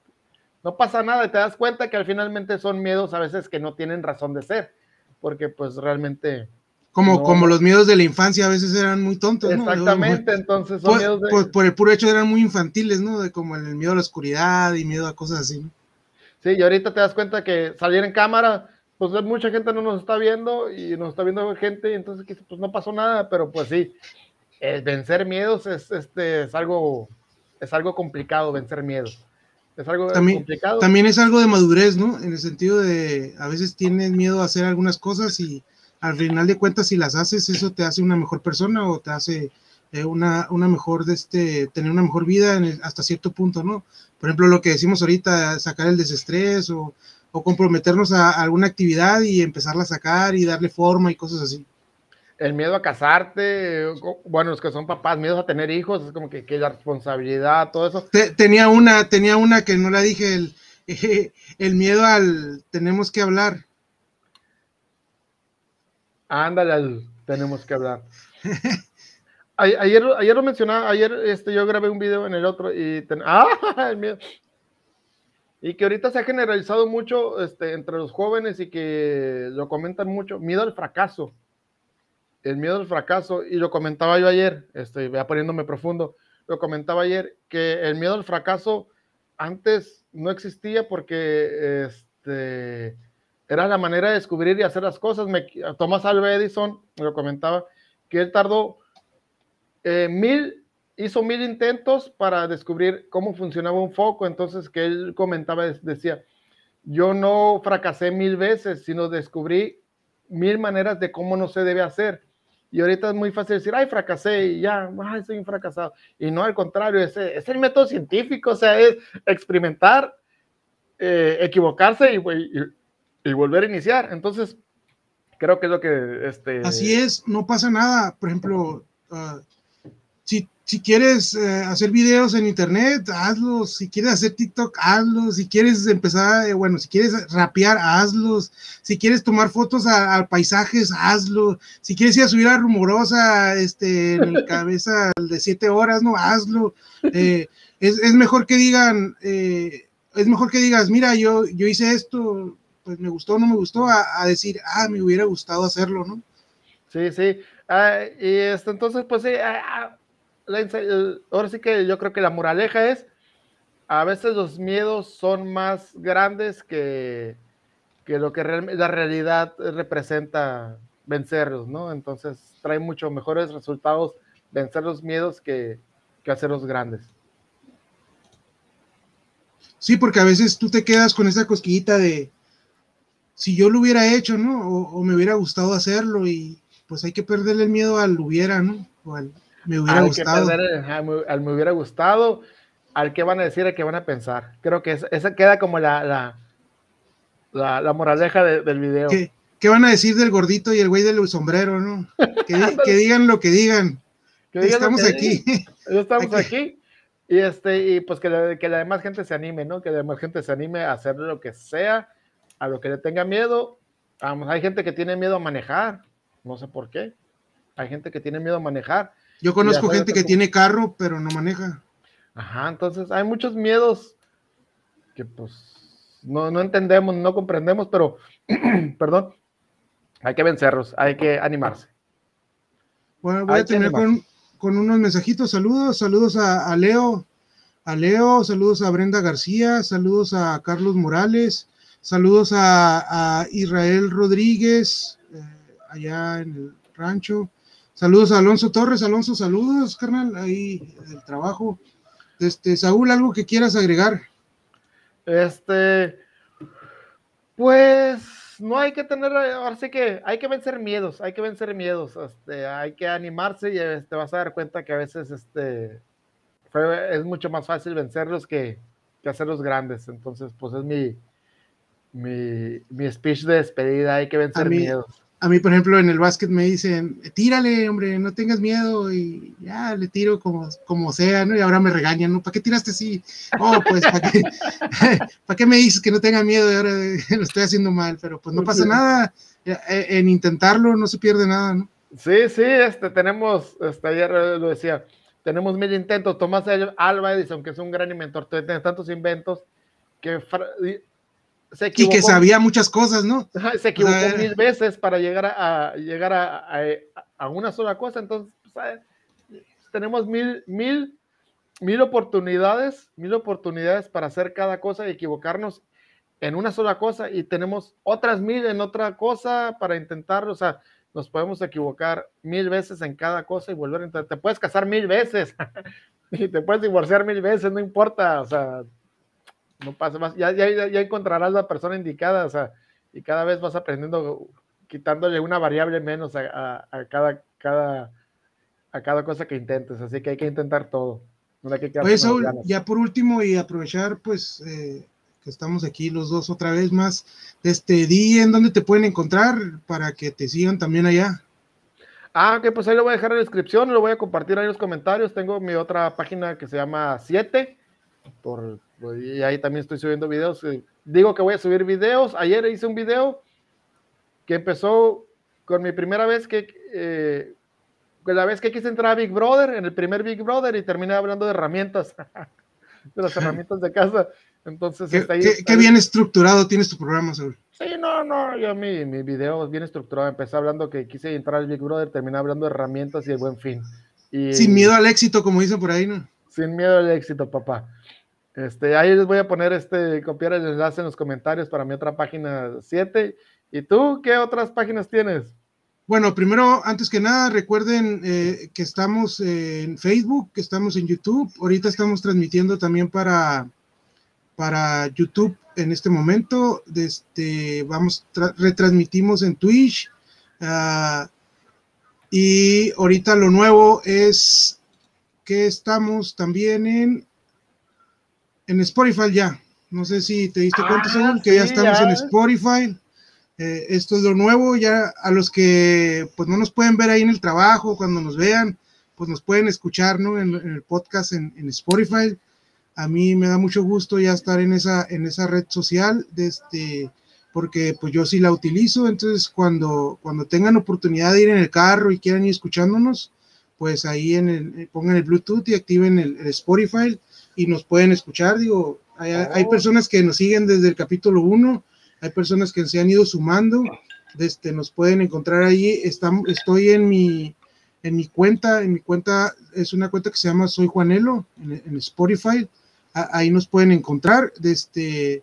[SPEAKER 2] no pasa nada y te das cuenta que al finalmente son miedos a veces que no tienen razón de ser, porque pues realmente...
[SPEAKER 1] Como, como los miedos de la infancia a veces eran muy tontos,
[SPEAKER 2] ¿no? Exactamente, entonces
[SPEAKER 1] son por, miedos de... por, el puro hecho eran muy infantiles, ¿no? De como el miedo a la oscuridad y miedo a cosas así, ¿no?
[SPEAKER 2] Sí, y ahorita te das cuenta que salir en cámara pues mucha gente no nos está viendo y nos está viendo gente, y entonces pues no pasó nada, pero pues sí, vencer miedos es, este, es, algo, es algo complicado, vencer miedos. Es algo
[SPEAKER 1] también,
[SPEAKER 2] complicado.
[SPEAKER 1] También es algo de madurez, ¿no? En el sentido de, a veces tienes miedo a hacer algunas cosas y al final de cuentas si las haces, eso te hace una mejor persona o te hace eh, una, una mejor, de este, tener una mejor vida hasta cierto punto, ¿no? Por ejemplo, lo que decimos ahorita, sacar el desestrés o o comprometernos a, alguna actividad y empezarla a sacar y darle forma y cosas así.
[SPEAKER 2] El miedo a casarte, bueno, los que son papás, miedo a tener hijos, es como que, que la responsabilidad, todo eso.
[SPEAKER 1] tenía una, tenía una que no la dije, el, el miedo al tenemos que hablar.
[SPEAKER 2] Ándale, tenemos que hablar. ayer, ayer lo mencionaba, ayer este, yo grabé un video en el otro y ah, el miedo, y que ahorita se ha generalizado mucho este, entre los jóvenes y que lo comentan mucho, miedo al fracaso. El miedo al fracaso, y lo comentaba yo ayer, estoy poniéndome profundo, lo comentaba ayer, que el miedo al fracaso antes no existía porque este, era la manera de descubrir y hacer las cosas. Me, Thomas Alva Edison lo comentaba, que él tardó eh, mil hizo mil intentos para descubrir cómo funcionaba un foco, entonces que él comentaba, decía, yo no fracasé mil veces, sino descubrí mil maneras de cómo no se debe hacer. Y ahorita es muy fácil decir, ay, fracasé y ya, ay, soy un fracasado. Y no, al contrario, ese es el método científico, o sea, es experimentar, eh, equivocarse y, y, volver a iniciar. Entonces, creo que es lo que... Este...
[SPEAKER 1] Así es, no pasa nada. Por ejemplo, uh, si si quieres eh, hacer videos en internet, hazlos. Si quieres hacer TikTok, hazlos. Si quieres empezar, eh, bueno, si quieres rapear, hazlos. Si quieres tomar fotos a, paisajes, hazlo. Si quieres ir a subir a rumorosa, este, en el cabeza de siete horas, no, hazlo. Eh, es, es, mejor que digan, es mejor que digas, mira, yo, yo hice esto, pues me gustó o no me gustó, a, decir, ah, me hubiera gustado hacerlo, ¿no?
[SPEAKER 2] Sí, sí. Ah, y esto, entonces, pues sí, ah, ah, ahora sí que yo creo que la moraleja es, a veces los miedos son más grandes que, que lo que la realidad representa vencerlos, ¿no? Entonces trae mucho mejores resultados vencer los miedos que, que hacerlos grandes.
[SPEAKER 1] Sí, porque a veces tú te quedas con esa cosquillita de si yo lo hubiera hecho, ¿no? O, me hubiera gustado hacerlo y pues hay que perderle el miedo al hubiera, ¿no? O al, me hubiera gustado.
[SPEAKER 2] al me hubiera gustado, al que van a decir, al que van a pensar. Creo que esa queda como la, la, la, moraleja del video.
[SPEAKER 1] ¿Qué, van a decir del gordito y el güey del sombrero, no? Que, digan lo que digan. estamos aquí.
[SPEAKER 2] Estamos aquí. Y, este, y pues que, la, que la demás gente se anime, ¿no? Que la demás gente se anime a hacer lo que sea, a lo que le tenga miedo. Vamos, hay gente que tiene miedo a manejar, no sé por qué. Hay gente que tiene miedo a manejar.
[SPEAKER 1] Yo conozco gente que tiene carro, pero no maneja.
[SPEAKER 2] Ajá, entonces hay muchos miedos que pues no, entendemos, no comprendemos, pero, perdón, hay que vencerlos, hay que animarse.
[SPEAKER 1] Bueno, voy a tener con, unos mensajitos, saludos, saludos a, Leo, a Leo, saludos a Brenda García, saludos a Carlos Morales, saludos a, Israel Rodríguez, eh, allá en el rancho, Saludos a Alonso Torres. Alonso, saludos, carnal, ahí el trabajo. Este, Saúl, ¿algo que quieras agregar?
[SPEAKER 2] Este, pues no hay que tener, ahora sí que hay que vencer miedos, hay que vencer miedos, este, hay que animarse y te este, vas a dar cuenta que a veces este, es mucho más fácil vencerlos que, que hacerlos grandes. Entonces, pues es mi, mi, mi speech de despedida, hay que vencer miedos
[SPEAKER 1] a mí, por ejemplo, en el básquet me dicen, tírale, hombre, no tengas miedo, y ya le tiro como, como sea, ¿no? Y ahora me regañan, ¿no? ¿Para qué tiraste así? Oh, pues, ¿para qué, ¿para qué me dices que no tenga miedo y ahora lo estoy haciendo mal? Pero pues no pasa nada, en intentarlo no se pierde nada, ¿no?
[SPEAKER 2] Sí, sí, este, tenemos, este, ayer lo decía, tenemos mil intentos. Tomás Alba Edison, que es un gran inventor, tiene tantos inventos que
[SPEAKER 1] se equivocó. Y que sabía muchas cosas, ¿no?
[SPEAKER 2] Se equivocó mil veces para llegar a, llegar a, a, una sola cosa. Entonces, pues, tenemos mil, mil, mil oportunidades, mil oportunidades para hacer cada cosa y equivocarnos en una sola cosa y tenemos otras mil en otra cosa para intentarlo. O sea, nos podemos equivocar mil veces en cada cosa y volver a intentar. Te puedes casar mil veces y te puedes divorciar mil veces, no importa. O sea, no pasa más. Ya, ya, ya encontrarás la persona indicada, o sea, y cada vez vas aprendiendo, quitándole una variable menos a, a, cada, cada, a cada cosa que intentes. Así que hay que intentar todo.
[SPEAKER 1] No hay que ya por último y aprovechar, pues, eh, estamos aquí los dos otra vez más. Este, di en dónde te pueden encontrar para que te sigan también allá.
[SPEAKER 2] Ah, ok, pues ahí lo voy a dejar en la descripción, lo voy a compartir ahí en los comentarios. Tengo mi otra página que se llama 7, por, y ahí también estoy subiendo videos. Eh, digo que voy a subir videos. Ayer hice un video que empezó con mi primera vez que, eh, la vez que quise entrar a Big Brother, en el primer Big Brother, y terminé hablando de herramientas, de las herramientas de casa. Entonces,
[SPEAKER 1] qué, bien estructurado tienes tu programa, Saúl.
[SPEAKER 2] Sí, no, no, yo mi, mi video es bien estructurado. Empecé hablando que quise entrar al Big Brother, terminé hablando de herramientas y de buen fin. Y,
[SPEAKER 1] sin miedo al éxito, como dicen por ahí, ¿no?
[SPEAKER 2] Sin miedo al éxito, papá. Este, ahí les voy a poner este, copiar el enlace en los comentarios para mi otra página 7. ¿Y tú qué otras páginas tienes?
[SPEAKER 1] Bueno, primero, antes que nada, recuerden eh, que estamos en Facebook, que estamos en YouTube. Ahorita estamos transmitiendo también para, para YouTube en este momento. Este, vamos, retransmitimos en Twitch. Ah, y ahorita lo nuevo es que estamos también en, en Spotify ya. No sé si te diste cuenta, ah, que ya estamos en Spotify. Eh, esto es lo nuevo, ya a los que pues no nos pueden ver ahí en el trabajo, cuando nos vean, pues nos pueden escuchar, ¿no? En, el podcast en, en Spotify a mí me da mucho gusto ya estar en esa, en esa red social, este, porque pues yo sí la utilizo, entonces cuando, cuando tengan oportunidad de ir en el carro y quieran ir escuchándonos, pues ahí en el, pongan el Bluetooth y activen el, Spotify y nos pueden escuchar, digo, hay, hay, oh. personas que nos siguen desde el capítulo 1, hay personas que se han ido sumando, este, nos pueden encontrar ahí, estoy en mi, en mi cuenta, en mi cuenta es una cuenta que se llama Soy Juanelo en, en Spotify, ahí nos pueden encontrar. este,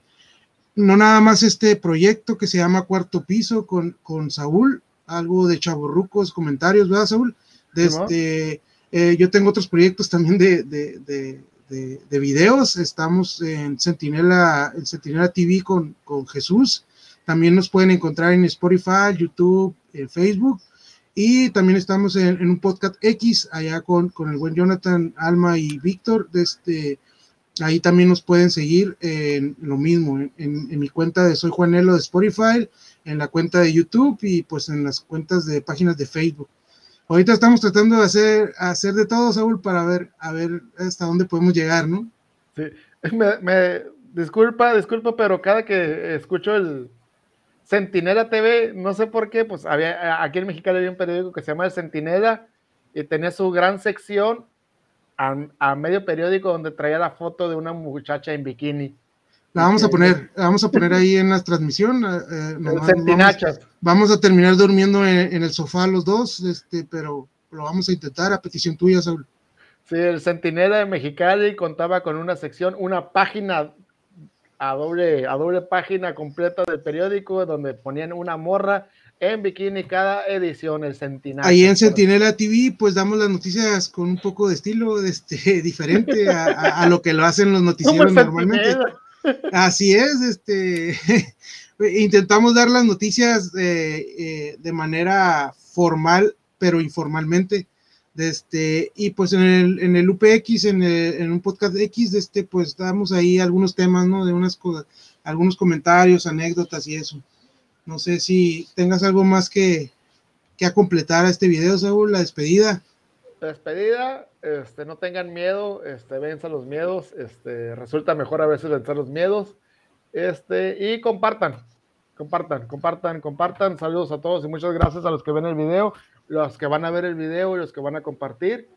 [SPEAKER 1] no nada más este proyecto que se llama Cuarto Piso con, con Saúl, algo de chaborrucos, comentarios, ¿verdad, Saúl? este, eh, yo tengo otros proyectos también de, de, de, videos. Estamos en Sentinela, en Sentinela TV con, con Jesús. También nos pueden encontrar en Spotify, YouTube, en Facebook. Y también estamos en, en, un podcast X allá con, con el buen Jonathan, Alma y Víctor. De este, Ahí también nos pueden seguir en lo mismo, en, mi cuenta de Soy Juanelo de Spotify, en la cuenta de YouTube y pues en las cuentas de páginas de Facebook. Ahorita estamos tratando de hacer, hacer de todo, Saúl, para ver, a ver hasta dónde podemos llegar, ¿no?
[SPEAKER 2] Sí, me, disculpa, disculpa, pero cada que escucho el Centinela TV, no sé por qué, pues había, aquí en México había un periódico que se llama El Centinela y tenía su gran sección a, medio periódico donde traía la foto de una muchacha en bikini.
[SPEAKER 1] La vamos a poner, vamos a poner ahí en la transmisión. Eh, eh, vamos, vamos, a terminar durmiendo en, el sofá los dos, este, pero lo vamos a intentar a petición tuya, Saúl.
[SPEAKER 2] Sí, el Centinela de Mexicali contaba con una sección, una página a doble, a doble página completa del periódico donde ponían una morra en Bikini cada edición, el Sentinela.
[SPEAKER 1] Ahí en Sentinela TV, pues damos las noticias con un poco de estilo este, diferente a, lo que lo hacen los noticieros normalmente. Así es, este intentamos dar las noticias eh, eh, de manera formal, pero informalmente. Este, y pues en el, en el UPX, en, en un podcast X, este, pues damos ahí algunos temas, ¿no? De unas cosas, algunos comentarios, anécdotas y eso. No sé si tengas algo más que, que a completar a este video, Saúl, la despedida.
[SPEAKER 2] La despedida, este, no tengan miedo, este, venzan los miedos, este, resulta mejor a veces vencer los miedos, este, y compartan, Compartan, compartan, compartan. Saludos a todos y muchas gracias a los que ven el video, los que van a ver el video y los que van a compartir.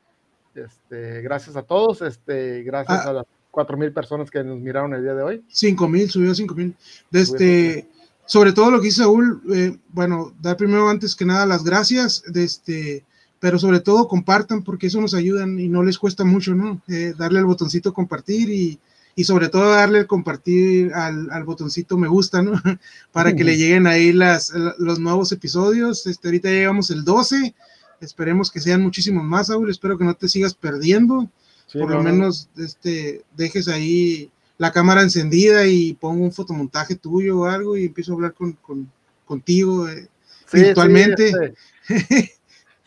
[SPEAKER 2] Este, gracias a todos, este, gracias ah. a las cuatro mil personas que nos miraron el día de hoy.
[SPEAKER 1] Cinco mil, subió cinco mil. Este, sobre todo lo que dice Saúl, eh, bueno, dar primero antes que nada las gracias, de este, pero sobre todo compartan porque eso nos ayuda y no les cuesta mucho, ¿no? Eh, darle el botoncito compartir y, y sobre todo darle el compartir al, al botoncito me gusta, ¿no? Para que le lleguen ahí las, los nuevos episodios. Este, ahorita llegamos el 12, esperemos que sean muchísimos más, Saúl, espero que no te sigas perdiendo, por lo menos este, dejes ahí la cámara encendida y pongo un fotomontaje tuyo o algo y empiezo a hablar con, con contigo eh, virtualmente.
[SPEAKER 2] Sí,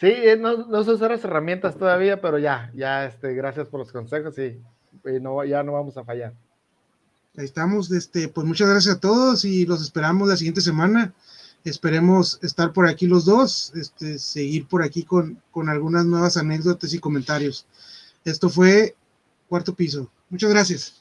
[SPEAKER 2] sí no, no sé usar las herramientas todavía, pero ya, ya, este, gracias por los consejos y no, ya no vamos a fallar.
[SPEAKER 1] Ahí estamos, este, pues muchas gracias a todos y los esperamos la siguiente semana. Esperemos estar por aquí los dos, este, seguir por aquí con, con algunas nuevas anécdotas y comentarios. Esto fue Cuarto Piso. Muchas gracias.